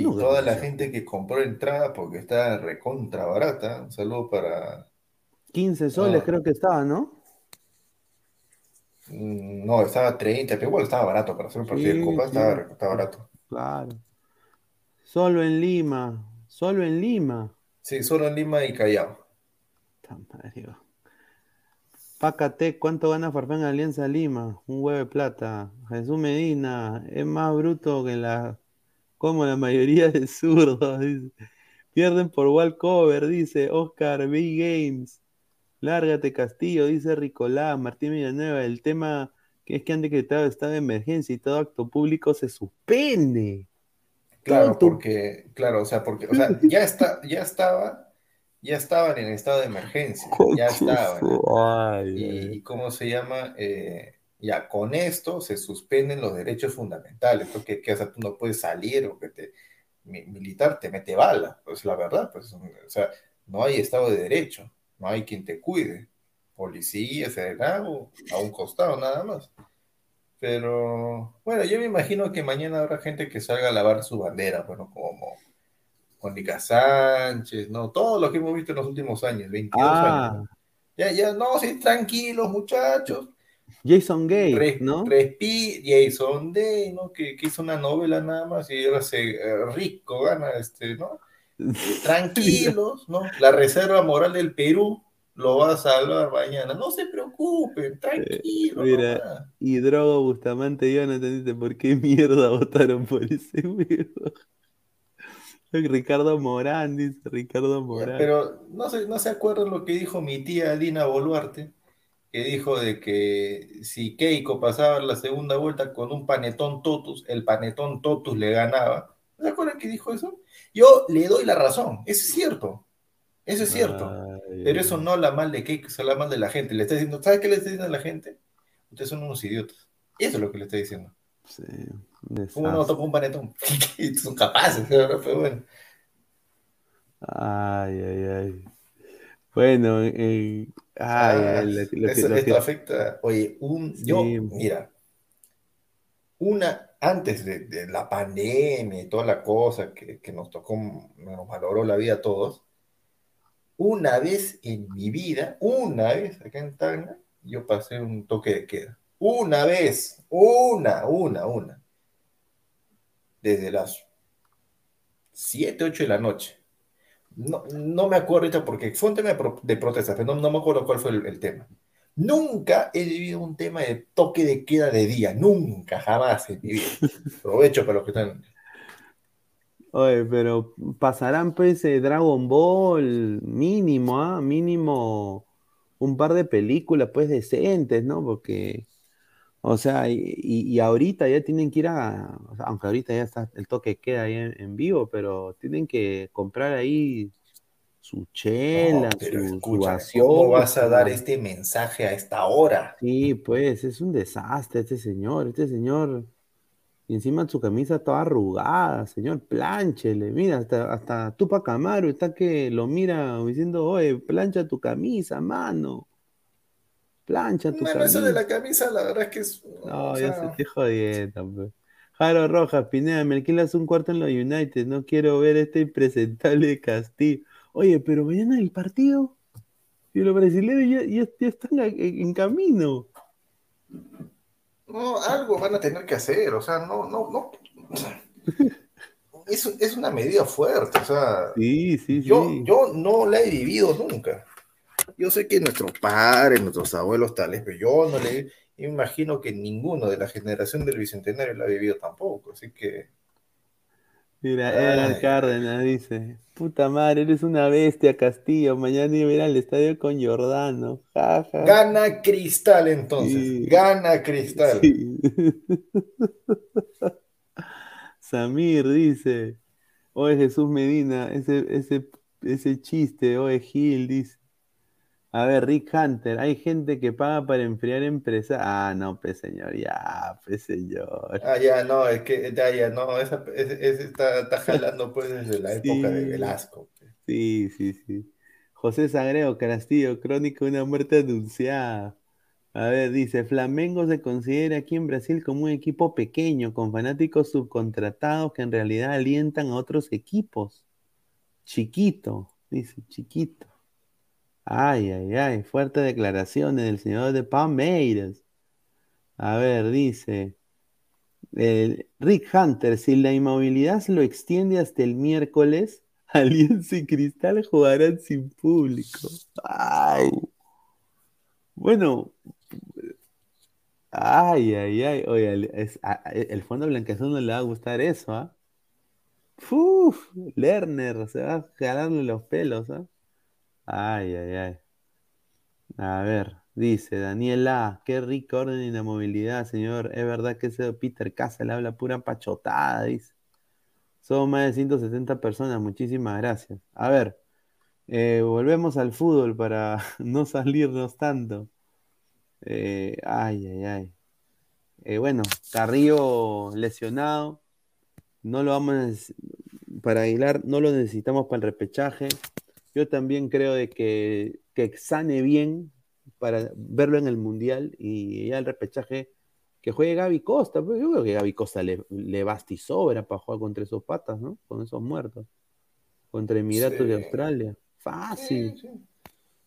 Y toda la gente que compró entrada porque está recontra barata. Un saludo para. 15 soles Ah. creo que estaba, ¿no? Mm, No, estaba 30, pero igual estaba barato para hacer un partido de Copa, sí. estaba, estaba barato. Claro. Solo en Lima. Solo en Lima. Sí, solo en Lima y Callao. Va. Pácate, ¿cuánto gana Farfán Alianza Lima? Un huevo de plata. Jesús Medina es más bruto que la. Como la mayoría de zurdos. dice. Pierden por walkover, dice Oscar B. Games. Lárgate Castillo, dice Ricolá. Martín Villanueva, el tema que es que han decretado estado de emergencia y todo acto público se suspende. Claro, porque, claro, o sea, porque, o sea, ya está, ya estaba, ya estaban en estado de emergencia, ya estaban. Ay, Y, y ¿cómo se llama? Eh, ya con esto se suspenden los derechos fundamentales, porque que, o sea, tú no puedes salir o que te mi- militar te mete bala, pues la verdad, pues, o sea, no hay estado de derecho, no hay quien te cuide, policía, o a un costado nada más. Pero bueno, yo me imagino que mañana habrá gente que salga a lavar su bandera, bueno, como Mónica Sánchez, ¿no? Todo lo que hemos visto en los últimos años, 22 Ah, años. Ya, ya, no, sí, tranquilos, muchachos. Jason Gay, Res- ¿no? Respi, Jason Day, ¿no? Que, que hizo una novela nada más y ahora se eh, rico gana, este, ¿no? Tranquilos, ¿no? La Reserva Moral del Perú lo va a salvar mañana. No se preocupen, tranquilos. Mira. nomás. Y Drogo Bustamante Jonathan dice, ¿por qué mierda votaron por ese huevo? Ricardo Morán, dice Ricardo Morán. Pero no se, no se acuerdan lo que dijo mi tía Dina Boluarte, que dijo de que si Keiko pasaba la segunda vuelta con un panetón totus, el panetón totus le ganaba. ¿No se acuerdan que dijo eso? Yo le doy la razón, eso es cierto, eso es cierto. Ay, Pero eso no habla mal de Keiko, eso habla mal de la gente. Le está diciendo, ¿sabes qué le está diciendo a la gente? Ustedes son unos idiotas. Eso es lo que le está diciendo. sí, ¿Cómo no toca un panetón? Son capaces, pero bueno. Ay, ay, ay. Bueno, eh, ay, lo, que- eso- lo esto que- afecta, oye, un, yo, Sí. mira, una, antes de, de la pandemia y toda la cosa que, que nos tocó, nos valoró la vida a todos, una vez en mi vida, una vez acá en Tacna, yo pasé un toque de queda. Una vez, una, una, una. Desde las 7, 8 de la noche. No, no me acuerdo ahorita porque fue un tema de, pro- de protesta, pero no, no me acuerdo cuál fue el, el tema. Nunca he vivido un tema de toque de queda de día, nunca, jamás en mi vida. Aprovecho para los que están. Oye, pero pasarán pues eh, Dragon Ball mínimo, ¿ah? Mínimo un par de películas pues decentes, ¿no? Porque, o sea, y, y- ahorita ya tienen que ir a, o sea, aunque ahorita ya está el toque queda ahí en, en vivo, pero tienen que comprar ahí su chela, No, pero su, su escúchame, ¿cómo vas a dar este mensaje a esta hora? Sí, pues es un desastre este señor, este señor. Y encima su camisa toda arrugada, señor, plánchele. Mira, hasta, hasta Tupac Amaru está que lo mira diciendo, oye, plancha tu camisa, mano. Plancha tu Bueno, eso de la camisa, la verdad es que es. No, ya sea, se te jodiendo. Jaro Rojas, Pineda, me alquilas un cuarto en los United. No quiero ver este impresentable de Castillo. Oye, pero mañana el partido. Y los brasileños ya, ya- ya están en, en camino. No, algo van a tener que hacer, o sea, no, no, no. o sea, es, es una medida fuerte, o sea, Sí, sí, yo, sí. yo no la he vivido nunca. Yo sé que nuestros padres, nuestros abuelos tales, pero yo no le imagino que ninguno de la generación del bicentenario la ha vivido tampoco, así que Mira. Edgar Cárdenas dice, puta madre, eres una bestia, Castillo, mañana iba a ir al estadio con Giordano, jaja. gana Cristal entonces, Sí. gana Cristal. Sí. Samir dice, oye Jesús Medina, ese, ese, ese chiste, oye Gil dice, a ver, Rick Hunter, hay gente que paga para enfriar empresas. Ah, no, pues señor, ya, pues señor. Ah, ya, no, es que, ya, ya, no, esa, ese, ese está, está jalando pues desde la época de. Velasco. Sí, sí, sí. José Sagreo Castillo, crónica de una muerte anunciada. A ver, dice, Flamengo se considera aquí en Brasil como un equipo pequeño, con fanáticos subcontratados que en realidad alientan a otros equipos. Chiquito, dice, chiquito. Ay, ay, ay, fuertes declaraciones del señor de Palmeiras. A ver, dice, Rick Hunter, si la inmovilidad lo extiende hasta el miércoles, Alianza y Cristal jugarán sin público. Ay. Bueno, ay, ay, ay. Oye, el Fondo Blanqueazul no le va a gustar eso, ¿ah? Uf, Lerner se va a jalarle los pelos, ¿ah? Ay, ay, ay. A ver, dice Daniela, qué rico orden y la movilidad, señor. Es verdad que ese Peter Casa le habla pura pachotada, dice. Son más de 170 personas, muchísimas gracias. A ver, eh, volvemos al fútbol para no salirnos tanto. Eh, ay, ay, ay. Eh, bueno, Carrillo lesionado. No lo vamos a para Aguilar, no lo necesitamos para el repechaje. Yo también creo de que, que sane bien para verlo en el Mundial y ya el repechaje que juegue Gaby Costa. Pues, yo creo que Gaby Costa le, le basta y sobra para jugar contra esos patas, ¿no? Con esos muertos. Contra Emiratos de Australia. Fácil.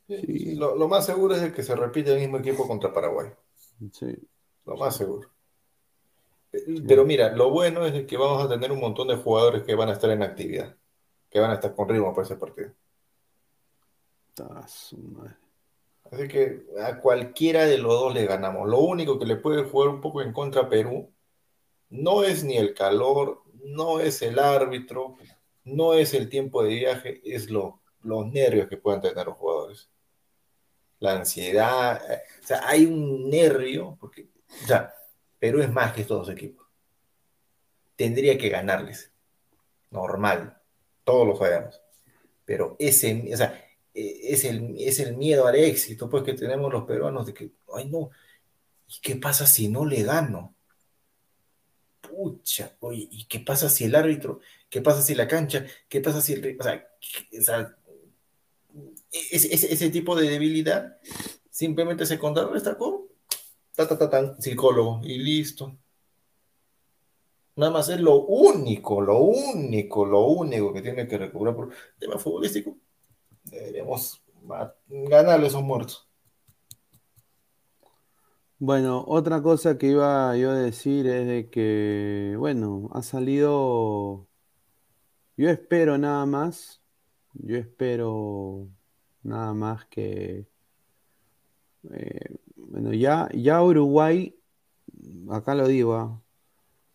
lo, más seguro es que se repite el mismo equipo contra Paraguay. Sí. Lo más seguro. Pero mira, lo bueno es que vamos a tener un montón de jugadores que van a estar en actividad, que van a estar con ritmo para ese partido. Así que a cualquiera de los dos le ganamos. Lo único que le puede jugar un poco en contra a Perú no es ni el calor, no es el árbitro, no es el tiempo de viaje, es lo, los nervios que puedan tener los jugadores. La ansiedad, eh, o sea, hay un nervio, porque, o sea, Perú es más que estos dos equipos. Tendría que ganarles. Normal. Todos lo sabemos. Pero ese, o sea, es el, es el miedo al éxito, pues que tenemos los peruanos de que, ay no, ¿y qué pasa si no le gano? Pucha, oye, ¿y qué pasa si el árbitro? ¿Qué pasa si la cancha? ¿Qué pasa si el... O sea, ese, tipo de debilidad simplemente se contrarresta con ta, ta, ta, ta, psicólogo y listo. Nada más es lo único, lo único, lo único que tiene que recobrar por tema futbolístico deberíamos ganarle esos muertos. Bueno, otra cosa que iba yo a decir es de que, bueno, ha salido, yo espero nada más, yo espero nada más que, eh, bueno, ya, ya Uruguay, acá lo digo, ah,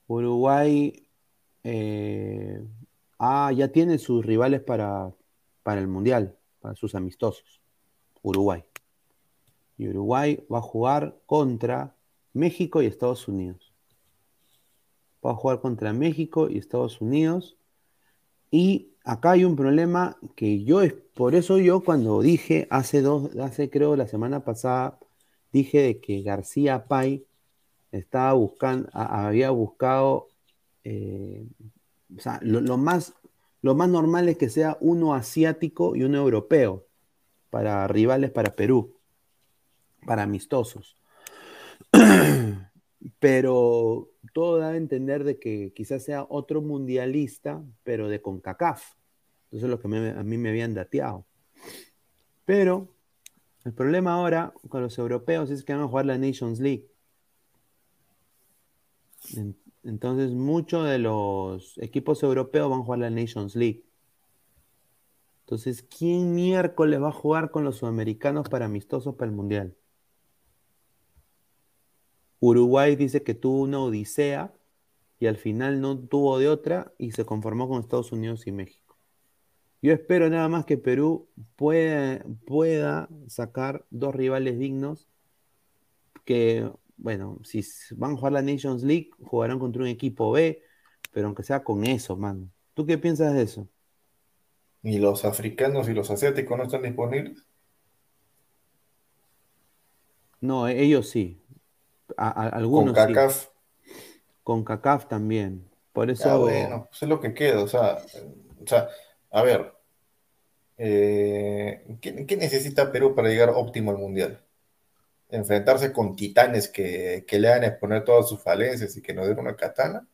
Uruguay eh, ah, ya tiene sus rivales para, para el Mundial sus amistosos, Uruguay. Y Uruguay va a jugar contra México y Estados Unidos. Va a jugar contra México y Estados Unidos. Y acá hay un problema que yo, por eso yo cuando dije hace dos, hace creo la semana pasada, dije de que García Pay estaba buscando, había buscado, eh, o sea, lo, más lo más normal es que sea uno asiático y uno europeo para rivales para Perú, para amistosos. Pero todo da a entender de que quizás sea otro mundialista, pero de CONCACAF. Eso es lo que a mí me habían dateado. Pero el problema ahora con los europeos es que van a jugar la Nations League. Entonces, muchos de los equipos europeos van a jugar la Nations League. Entonces, ¿quién miércoles va a jugar con los sudamericanos para amistosos para el Mundial? Uruguay dice que tuvo una odisea y al final no tuvo de otra y se conformó con Estados Unidos y México. Yo espero nada más que Perú pueda, pueda sacar dos rivales dignos que bueno, si van a jugar la Nations League, jugarán contra un equipo B, pero aunque sea con eso, man. ¿Tú qué piensas de eso? ¿Y los africanos y los asiáticos no están disponibles? No, e-, ellos sí. algunos con CACAF. Con CACAF también. Por eso. Ah, bueno, eso es lo que queda. O sea, o sea a ver. Eh, ¿qué, ¿Qué necesita Perú para llegar óptimo al mundial? Enfrentarse con titanes que, que le hagan exponer todas sus falencias y que nos den una katana,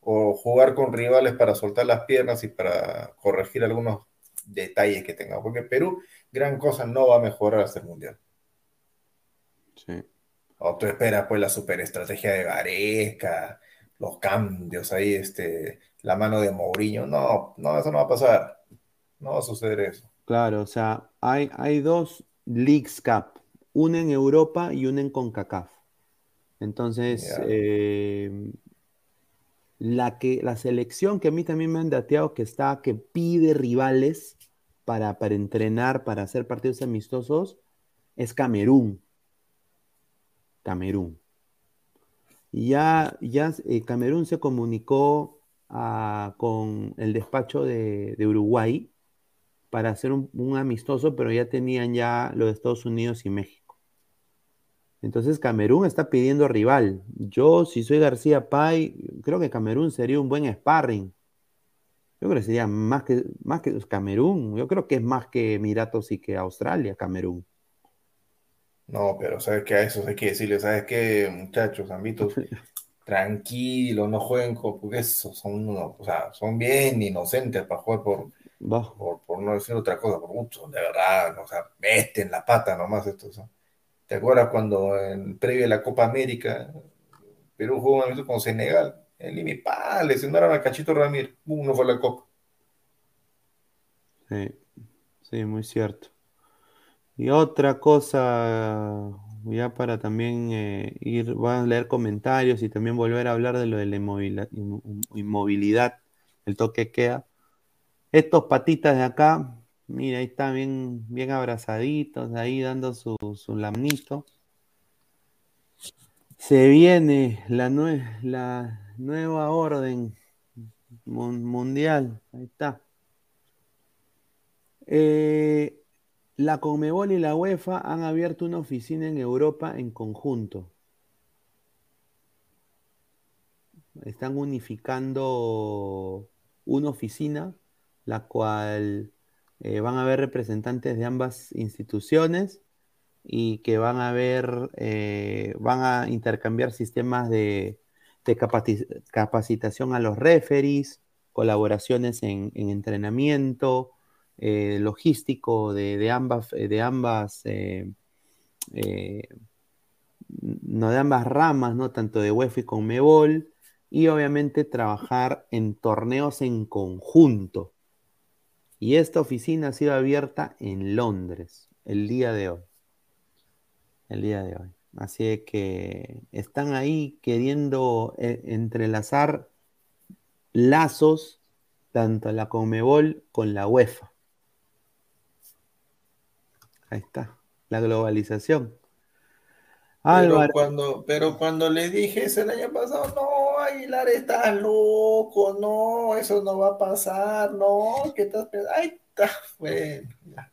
o jugar con rivales para soltar las piernas y para corregir algunos detalles que tenga, porque Perú gran cosa no va a mejorar hasta el Mundial. Sí. O tú esperas pues la superestrategia de Gareca, los cambios ahí, este, la mano de Mourinho. No, no, eso no va a pasar. No va a suceder eso. Claro, o sea, hay, hay dos Leagues Cup, una en Europa y una en CONCACAF. Entonces, eh, la, que, la selección que a mí también me han dateado que está, que pide rivales para, para entrenar, para hacer partidos amistosos, es Camerún. Camerún. Y ya, ya eh, Camerún se comunicó ah, con el despacho de, de Uruguay para hacer un, un amistoso, pero ya tenían ya los de Estados Unidos y México. Entonces Camerún está pidiendo rival. Yo, si soy García Pay, creo que Camerún sería un buen sparring. Yo creo que sería más que, más que Camerún. Yo creo que es más que Emiratos y que Australia, Camerún. No, pero sabes que a eso hay que decirle, sabes qué, muchachos, ambitos, tranquilos, no jueguen con, porque esos son, unos- o sea, son bien inocentes para jugar por, por, por no decir otra cosa, por mucho, de verdad, o sea, meten la pata nomás estos. ¿no? ¿Te acuerdas cuando en previo a la Copa América, Perú jugó un amistoso con Senegal? El Limipá, lesionaron a Cachito Ramírez, uno fue a la Copa. Sí, sí, muy cierto. Y otra cosa, ya para también eh, ir, van a leer comentarios y también volver a hablar de lo de la inmovilidad, el toque queda. Estos patitas de acá, mira, ahí están bien, bien abrazaditos, ahí dando su, su lamnito. Se viene la, nue- la nueva orden mun- mundial, ahí está. Eh, la Conmebol y la UEFA han abierto una oficina en Europa en conjunto. Están unificando una oficina, la cual eh, van a haber representantes de ambas instituciones y que van a eh, van a intercambiar sistemas de, capacitación a los referees, colaboraciones en, en entrenamiento, eh, logístico de, ambas, de ambas, no de ambas ramas, ¿no? Tanto de UEFA y Conmebol, y obviamente trabajar en torneos en conjunto. Y esta oficina ha sido abierta en Londres el día de hoy. El día de hoy. Así que están ahí queriendo eh, entrelazar lazos tanto la Conmebol con la UEFA. Ahí está, la globalización. Pero Álvaro, cuando, pero cuando le dije eso el año pasado, no, Aguilar, estás loco, no, eso no va a pasar, no, ¿qué estás pensando? Ay, está, bueno, ya.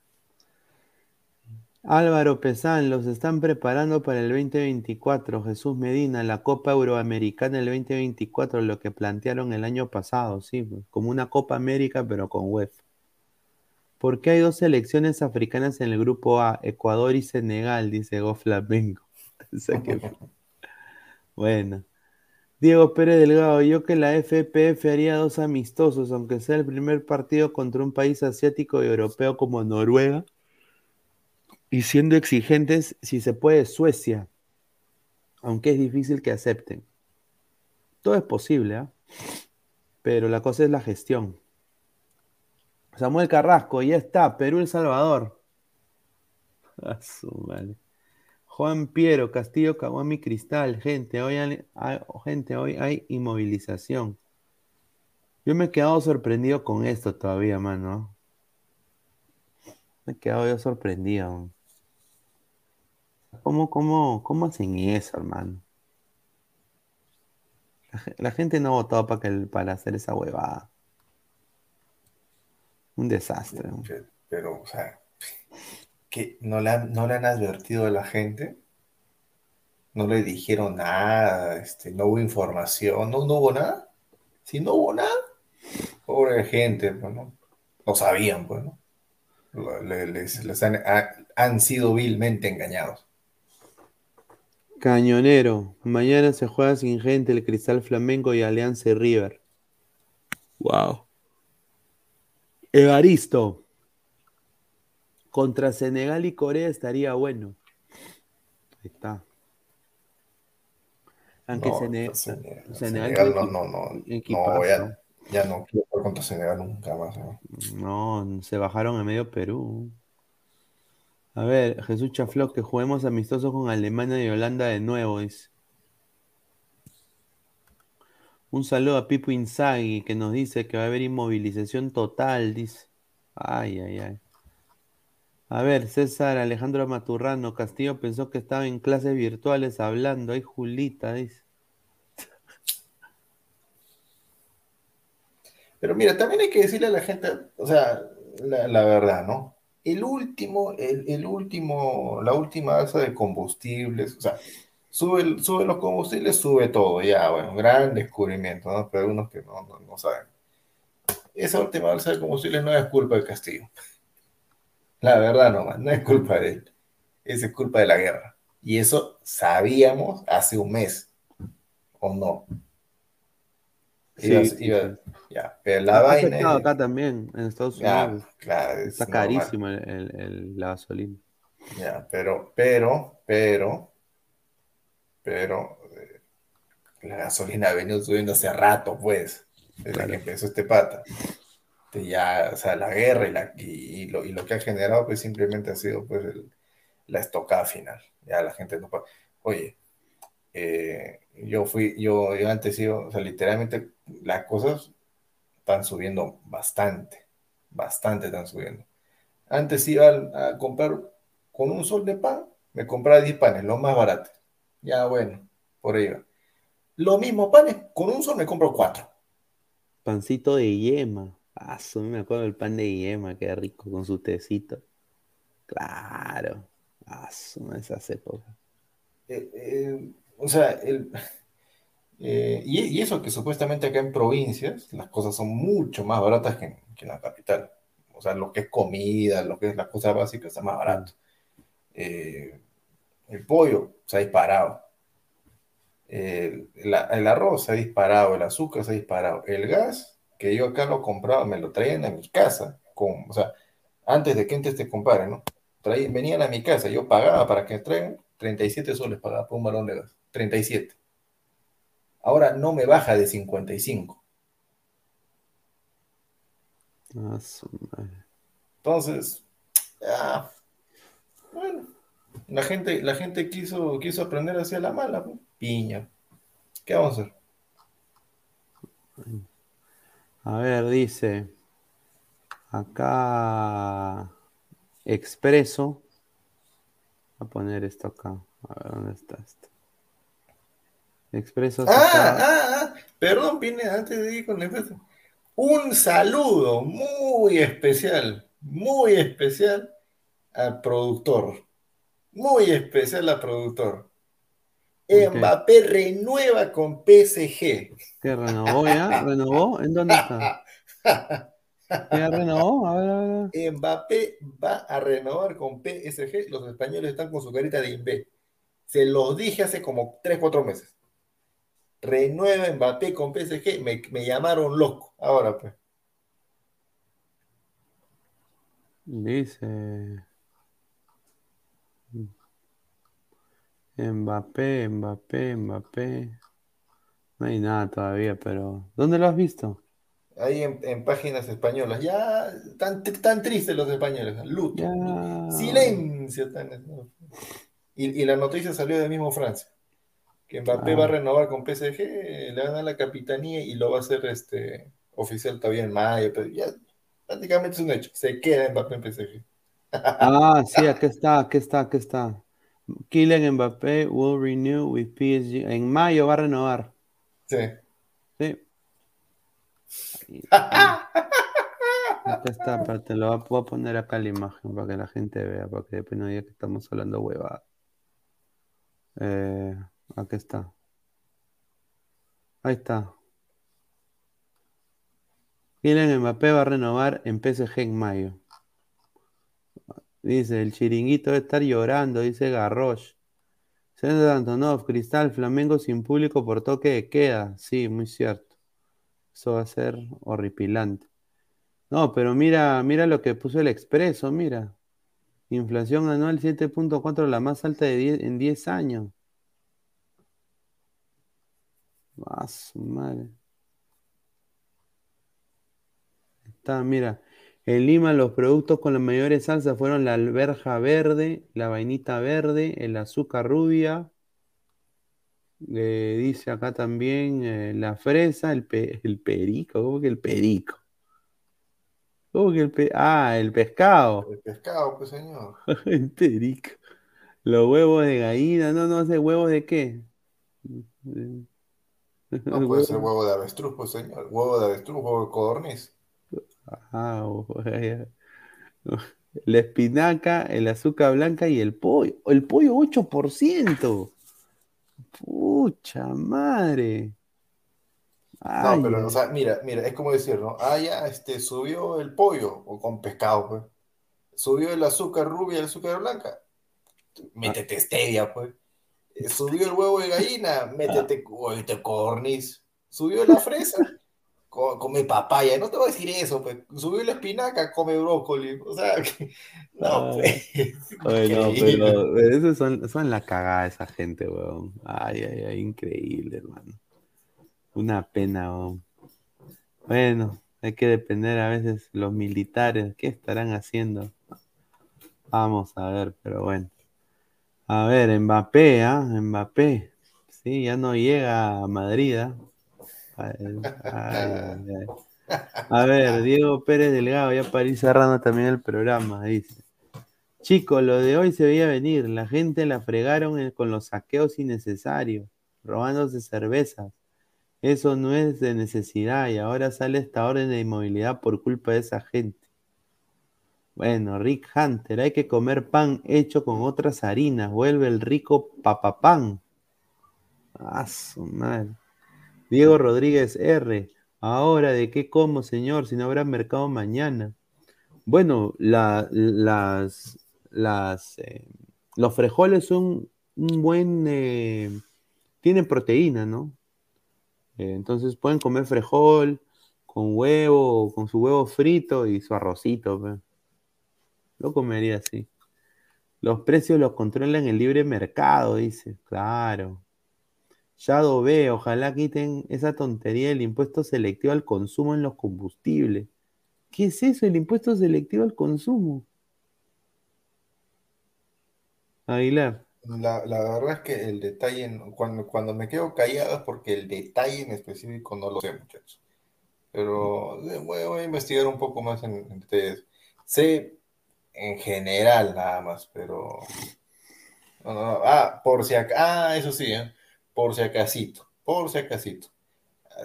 Álvaro Pesán, los están preparando para el 2024. Jesús Medina, la Copa Euroamericana del 2024, lo que plantearon el año pasado, sí, como una Copa América, pero con UEFA. ¿Por qué hay dos selecciones africanas en el grupo A, Ecuador y Senegal? Dice Go Flamengo. O sea que- Bueno. Diego Pérez Delgado, yo que la FPF haría dos amistosos, aunque sea el primer partido contra un país asiático y europeo como Noruega. Y siendo exigentes, si se puede, Suecia. Aunque es difícil que acepten. Todo es posible, ¿ah? Pero la cosa es la gestión. Samuel Carrasco, ya está. Perú, El Salvador. A su madre. Juan Piero, Castillo, Caguami, Cristal. Gente, hoy hay, hay- gente, hoy hay inmovilización. Yo me he quedado sorprendido con esto todavía, mano. Me he quedado yo sorprendido. ¿Cómo, cómo, cómo hacen eso, hermano? La, ge- la gente no ha votado para, que, para hacer esa huevada. Un desastre. Che, Pero, o sea, que no le han, no le han advertido a la gente, no le dijeron nada, este, no hubo información, no, no hubo nada. Si no hubo nada, pobre gente, pues, ¿no? No sabían, pues, Les, les han, ha- han sido vilmente engañados. Cañonero. Mañana se juega sin gente el Cristal Flamengo y Alianza River. Wow. Evaristo. Contra Senegal y Corea estaría bueno. Ahí está. Aunque No, Sene- Senegal, Senegal no, no, no, equipazo. no, ya, ya no quiero jugar contra Senegal nunca más. ¿no? No, se bajaron en medio Perú. A ver, Jesús Chafló, que juguemos amistosos con Alemania y Holanda de nuevo. dice. Un saludo a Pipo Inzaghi, que nos dice que va a haber inmovilización total, dice. Ay, ay, ay. A ver, César Alejandro Maturrano, Castillo pensó que estaba en clases virtuales hablando. Ay, Julita, dice. Pero mira, también hay que decirle a la gente, o sea, la, verdad, ¿no? El último, el, último, la última alza de combustibles, o sea, sube, sube los combustibles, sube todo, ya, bueno, gran descubrimiento, ¿no? Pero hay unos que no, no, no saben. Esa última alza de combustibles no es culpa del Castillo. La verdad, no, no es culpa de él. Esa es culpa de la guerra. Y eso sabíamos hace un mes, ¿o no? Iba- Sí, iba- ya, pero la vaina es- acá también, en Estados ya, Unidos. claro, es Está normal. carísimo el- el- el- la gasolina. Ya, pero, pero, pero, pero, eh, la gasolina ha venido subiendo hace rato, pues, desde Claro. que empezó este pata. Que ya, o sea, la guerra y, la, y, lo, y lo que ha generado, pues simplemente ha sido, pues, la estocada final. Ya la gente no puede. Oye, eh, yo fui, yo, yo antes iba, o sea, literalmente las cosas están subiendo bastante, bastante están subiendo. Antes iba a, comprar con un sol de pan, me compraba 10 panes, los más baratos. Ya bueno, por ahí va. Los mismos panes, con un sol me compro 4. Pancito de yema. Ah, me acuerdo del pan de yema, qué rico, con su tecito. Claro. Ah, esas épocas. Eh, eh, o sea, el, eh, y, eso que supuestamente acá en provincias las cosas son mucho más baratas que en, que la capital. O sea, lo que es comida, lo que es la cosa básica está más barato. Eh, el pollo se ha disparado. El arroz se ha disparado, el azúcar se ha disparado. El gas, que yo acá lo compraba, me lo traían a mi casa. Con, o sea, antes de que antes te comparen, ¿no? Traí- venían a mi casa, yo pagaba para que traigan 37 soles pagaba por un balón de gas. 37. Ahora no me baja de 55. Ah. Entonces, ah, bueno, la gente, la gente quiso, quiso aprender hacia la mala, piña. ¿Qué vamos a hacer? A ver, dice. Acá. Expreso. Voy a poner esto acá. A ver, ¿dónde está esto? Expreso. Ah, ah, ah, perdón, vine antes de ir con la empresa. Un saludo muy especial, muy especial al productor. Muy especial al productor. Ok. Mbappé renueva con PSG. ¿Qué renovó ya? ¿Renovó? ¿En dónde está? ¿Ya renovó? Ver, a ver. Mbappé va a renovar con PSG. Los españoles están con su carita de imbé. Se los dije hace como 3, 4 meses. Renueva Mbappé con PSG. Me, me llamaron loco. Ahora pues. Dice. Mbappé, Mbappé, Mbappé. No hay nada todavía, pero. ¿Dónde lo has visto? Ahí en, en páginas españolas. Ya tan, tan tristes los españoles. Luto. Ya. Silencio. tan- y, y la noticia salió de mismo Francia. Que Mbappé Ah. va a renovar con PSG, le van a dar la capitanía y lo va a hacer este, oficial todavía en mayo. Pero ya prácticamente es un hecho. Se queda Mbappé en PSG. Ah, sí, aquí está, aquí está, aquí está. Kylian Mbappé will renew with PSG. En mayo va a renovar. Sí. Sí. Está, pero te lo voy a- voy a poner acá la imagen para que la gente vea, para que después no diga que estamos hablando huevada. Eh, aquí está. Ahí está. Kylian Mbappé va a renovar en PSG en mayo. Dice, el chiringuito debe estar llorando, dice Garrosh. César Antonov, Cristal, Flamengo sin público por toque de queda. Sí, muy cierto. Eso va a ser horripilante. No, pero mira, mira lo que puso el expreso, mira. Inflación anual 7.4, la más alta de en 10 años. Más madre. Está, mira. En Lima los productos con las mayores salsas fueron la alberja verde, la vainita verde, el azúcar rubia. Eh, dice acá también eh, la fresa, el, el perico. ¿Cómo que el perico? ¿Cómo que el pe Ah, el pescado. El pescado, pues señor. el perico. Los huevos de gallina, no, no sé, ¿huevos de qué? No puede ser huevo de avestruz, pues señor. Huevo de avestruz, huevo de codorniz. Ah, la espinaca, el azúcar blanca y el pollo. El pollo 8%. Pucha madre. no, pero, o sea, mira, mira, es como decir, ¿no? Ah, ya, este, subió el pollo, o con pescado, pues. Subió el azúcar rubia y el azúcar blanca. Métete stevia, pues. Subió el huevo de gallina, métete huevo de cornis. Subió la fresa, come papaya, no te voy a decir eso, pues, subió la espinaca, come brócoli, o sea, no, pues. no, pero esos son, son la cagada esa gente, weón. Ay, ay, ay, increíble, hermano. Una pena, weón. Bueno, hay que depender a veces los militares, ¿qué estarán haciendo? Vamos a ver, pero bueno. A ver, Mbappé, ¿ah? Mbappé. Sí, ya no llega a Madrid, ¿ah? A ver, Diego Pérez Delgado, ya para ir cerrando también el programa, dice. Chicos, lo de hoy se veía venir. La gente la fregaron con los saqueos innecesarios, robándose cervezas. Eso no es de necesidad y ahora sale esta orden de inmovilidad por culpa de esa gente. Bueno, Rick Hunter, hay que comer pan hecho con otras harinas. Vuelve el rico papapán. Ah, su madre. Diego Rodríguez R. Ahora, ¿de qué como, señor? Si no habrá mercado mañana. Bueno, las, eh, los frijoles son un buen... Eh, tienen proteína, ¿no? Eh, entonces pueden comer frijol con huevo, con su huevo frito y su arrocito. Pues. Lo comería así. Los precios los controlan el libre mercado, dice. Claro. Shadow B, ojalá quiten esa tontería del impuesto selectivo al consumo en los combustibles. ¿Qué es eso, el impuesto selectivo al consumo? Aguilar. La, verdad es que el detalle, cuando, cuando me quedo callado es porque el detalle en específico no lo sé, muchachos. Pero voy, a investigar un poco más en, ustedes. Sé en general nada más, pero... ah, por si acá... Ah, eso sí, ¿eh? Por si acasito, por si acasito,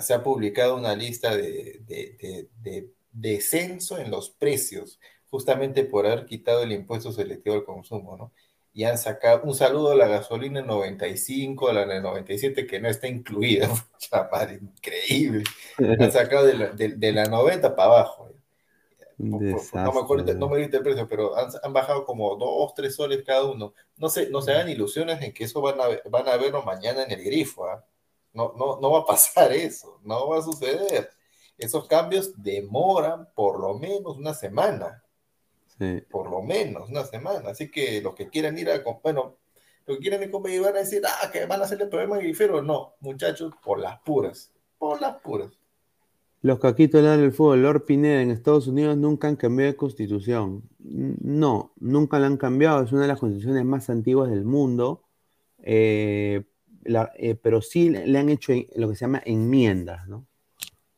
se ha publicado una lista de, de, descenso en los precios, justamente por haber quitado el impuesto selectivo al consumo, ¿no? Y han sacado un saludo a la gasolina 95, a la 97, que no está incluida, increíble. Han sacado de la, de, la 90 para abajo. No me acuerdo, no me el precio, pero han, bajado como dos, tres soles cada uno. No se, no se hagan ilusiones en que eso van a, van a verlo mañana en el grifo. ¿ah? No, no, no va a pasar eso, no va a suceder. Esos cambios demoran por lo menos una semana. Por lo menos una semana. Así que los que quieran ir a, bueno, los que quieran ir a van a decir, ah, que van a hacer el problema grifero. No, muchachos, por las puras, por las puras. Los caquitos del fútbol, Lord Pineda en Estados Unidos nunca han cambiado de constitución. No, nunca la han cambiado, es una de las constituciones más antiguas del mundo, eh, eh, pero sí le han hecho lo que se llama enmiendas, ¿no?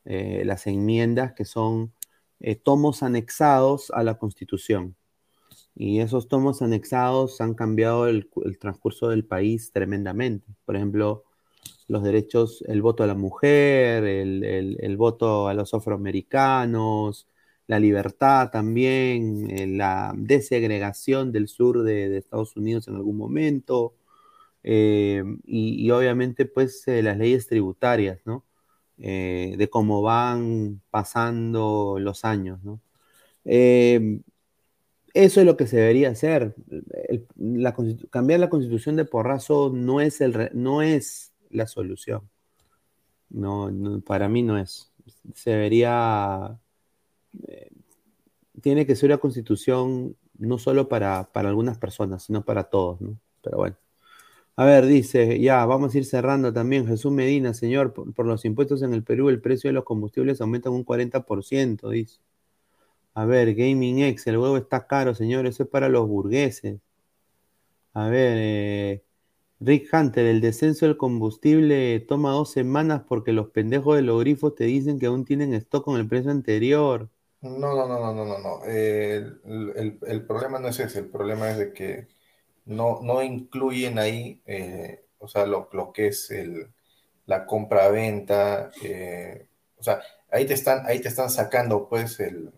Eh, las enmiendas que son tomos anexados a la constitución. Y esos tomos anexados han cambiado el transcurso del país tremendamente. Por ejemplo, los derechos, el voto a la mujer, el, voto a los afroamericanos, la libertad también, eh, la desegregación del sur de, Estados Unidos en algún momento, eh, y, obviamente pues eh, las leyes tributarias, ¿no? de cómo van pasando los años, ¿no? eso es lo que se debería hacer. cambiar la constitución de porrazo no es, el, no es la solución. No, para mí no es. Se debería. Eh, tiene que ser una constitución no solo para, algunas personas, sino para todos, ¿no? Pero bueno. A ver, dice, ya, vamos a ir cerrando también. Jesús Medina, señor, por, los impuestos en el Perú, el precio de los combustibles aumenta un 40%, dice. A ver, Gaming X, el huevo está caro, señor, eso es para los burgueses. A ver, eh, Rick Hunter, el descenso del combustible toma dos semanas porque los pendejos de los grifos te dicen que aún tienen stock con el precio anterior. No, no, no, no, no, no, no. el, problema no es ese, el problema es de que no, no incluyen ahí, eh, o sea, lo, que es el, la compra-venta, eh, o sea, ahí te están, ahí te están sacando pues el,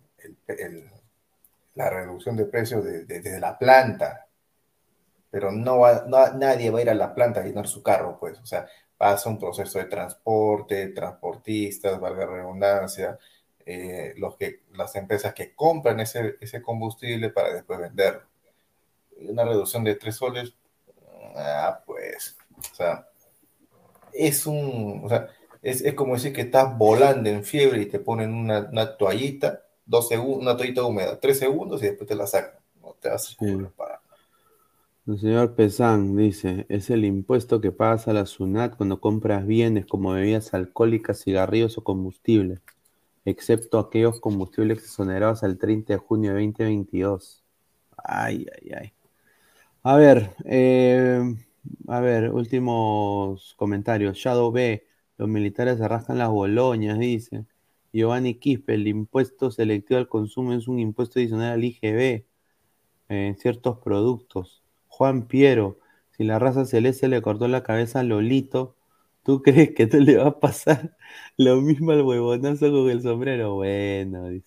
la reducción de precios desde de, la planta, pero no, va, nadie va a ir a la planta a llenar su carro, pues, o sea, pasa un proceso de transporte, transportistas, valga la redundancia, eh, los que, las empresas que compran ese, ese combustible para después venderlo. Una reducción de tres soles, ah, pues, o sea, es un, o sea, es, es, como decir que estás volando en fiebre y te ponen una, una toallita, dos segundos, una toallita húmeda, tres segundos y después te la sacan. No te hace para el señor Pesán dice, es el impuesto que pagas a la SUNAT cuando compras bienes como bebidas alcohólicas, cigarrillos o combustible, excepto aquellos combustibles exonerados al 30 de junio de 2022. Ay, ay, ay. A ver, eh, a ver, últimos comentarios. Shadow B, los militares arrastran las boloñas, dice. Giovanni Quispe, el impuesto selectivo al consumo es un impuesto adicional al IGB en ciertos productos. Juan Piero, si la raza celeste le cortó la cabeza a Lolito, ¿tú crees que te le va a pasar lo mismo al huevonazo con el sombrero? Bueno, dice.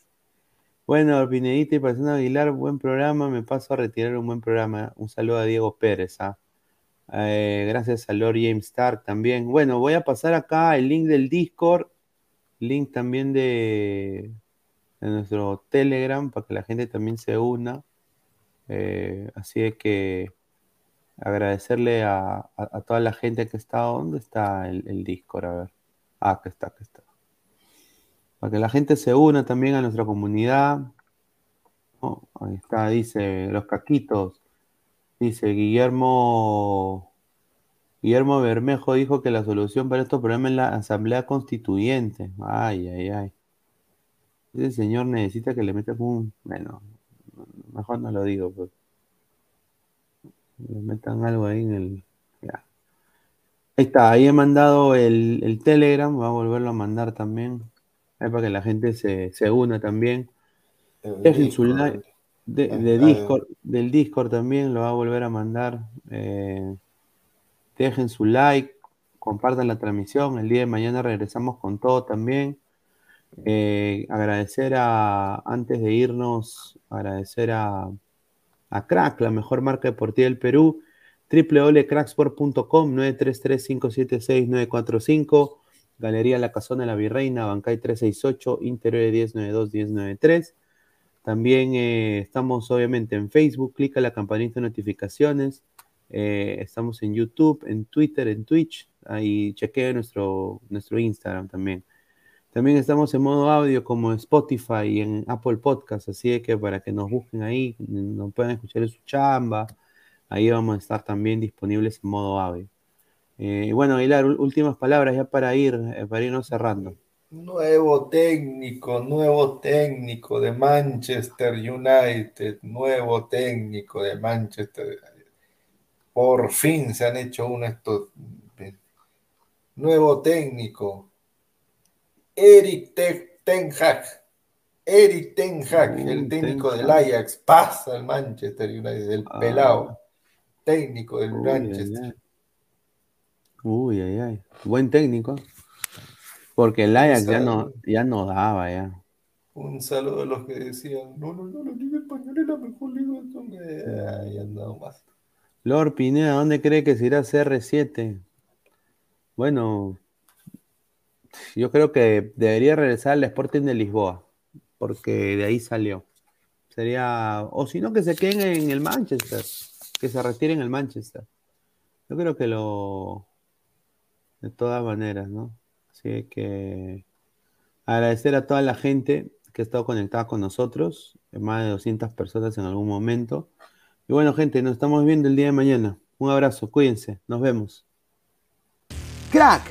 Bueno, Pinedita y Persona Aguilar, buen programa. Me paso a retirar un buen programa. Un saludo a Diego Pérez. ¿ah? Eh, gracias a Lord James Stark también. Bueno, voy a pasar acá el link del Discord, link también de, nuestro Telegram para que la gente también se una. Eh, así es que agradecerle a, toda la gente que está. ¿Dónde está el, el, Discord? A ver. Ah, aquí está, aquí está. Para que la gente se una también a nuestra comunidad. ahí está, dice los caquitos. Dice Guillermo. Guillermo Bermejo dijo que la solución para estos problemas es la asamblea constituyente. Ay, ay, ay. Ese señor necesita que le metas un. Bueno, mejor no lo digo. Pues le metan algo ahí en el. Ahí está, ahí he mandado el, Telegram, voy a volverlo a mandar también. Ahí para que la gente se, se una también. Dejen su like. De, ah, de, Discord, del Discord también lo va a volver a mandar. Eh, dejen su like, compartan la transmisión. El día de mañana regresamos con todo también. Eh, agradecer a, antes de irnos, agradecer a, a Crack, la mejor marca deportiva del Perú. www.cracksport.com 933-576-945. Galería La Casona de la Virreina, Bancay 368, Interior 1092-1093. También eh, estamos obviamente en Facebook, clica la campanita de notificaciones. Eh, estamos en YouTube, en Twitter, en Twitch. Ahí chequea nuestro, nuestro Instagram también. También estamos en modo audio como Spotify y en Apple Podcast, así que para que nos busquen ahí, nos puedan escuchar en su chamba, ahí vamos a estar también disponibles en modo audio. Eh, bueno, Aguilar, últimas palabras ya para ir, eh, para irnos cerrando. Nuevo técnico, nuevo técnico de Manchester United, nuevo técnico de Manchester. United. Por fin se han hecho uno estos. Nuevo técnico, Eric Ten Hag. Eric Ten Hag, el técnico del Ajax, pasa al Manchester United, el ah. pelado, técnico del Manchester. Uy, ay, ay. Buen técnico. Porque el Ajax ya no, ya no daba ya. Un saludo a los que decían, no, no, no, la Liga Española es la mejor liga. Ahí andado más. Lord Pineda, ¿dónde cree que se irá CR7? Bueno, yo creo que debería regresar al Sporting de Lisboa, porque de ahí salió. Sería, o si no, que se queden en el Manchester, que se retiren en el Manchester. Yo creo que lo, de todas maneras, ¿no? Así que agradecer a toda la gente que ha estado conectada con nosotros, más de 200 personas en algún momento. Y bueno, gente, nos estamos viendo el día de mañana. Un abrazo, cuídense, nos vemos. Crack,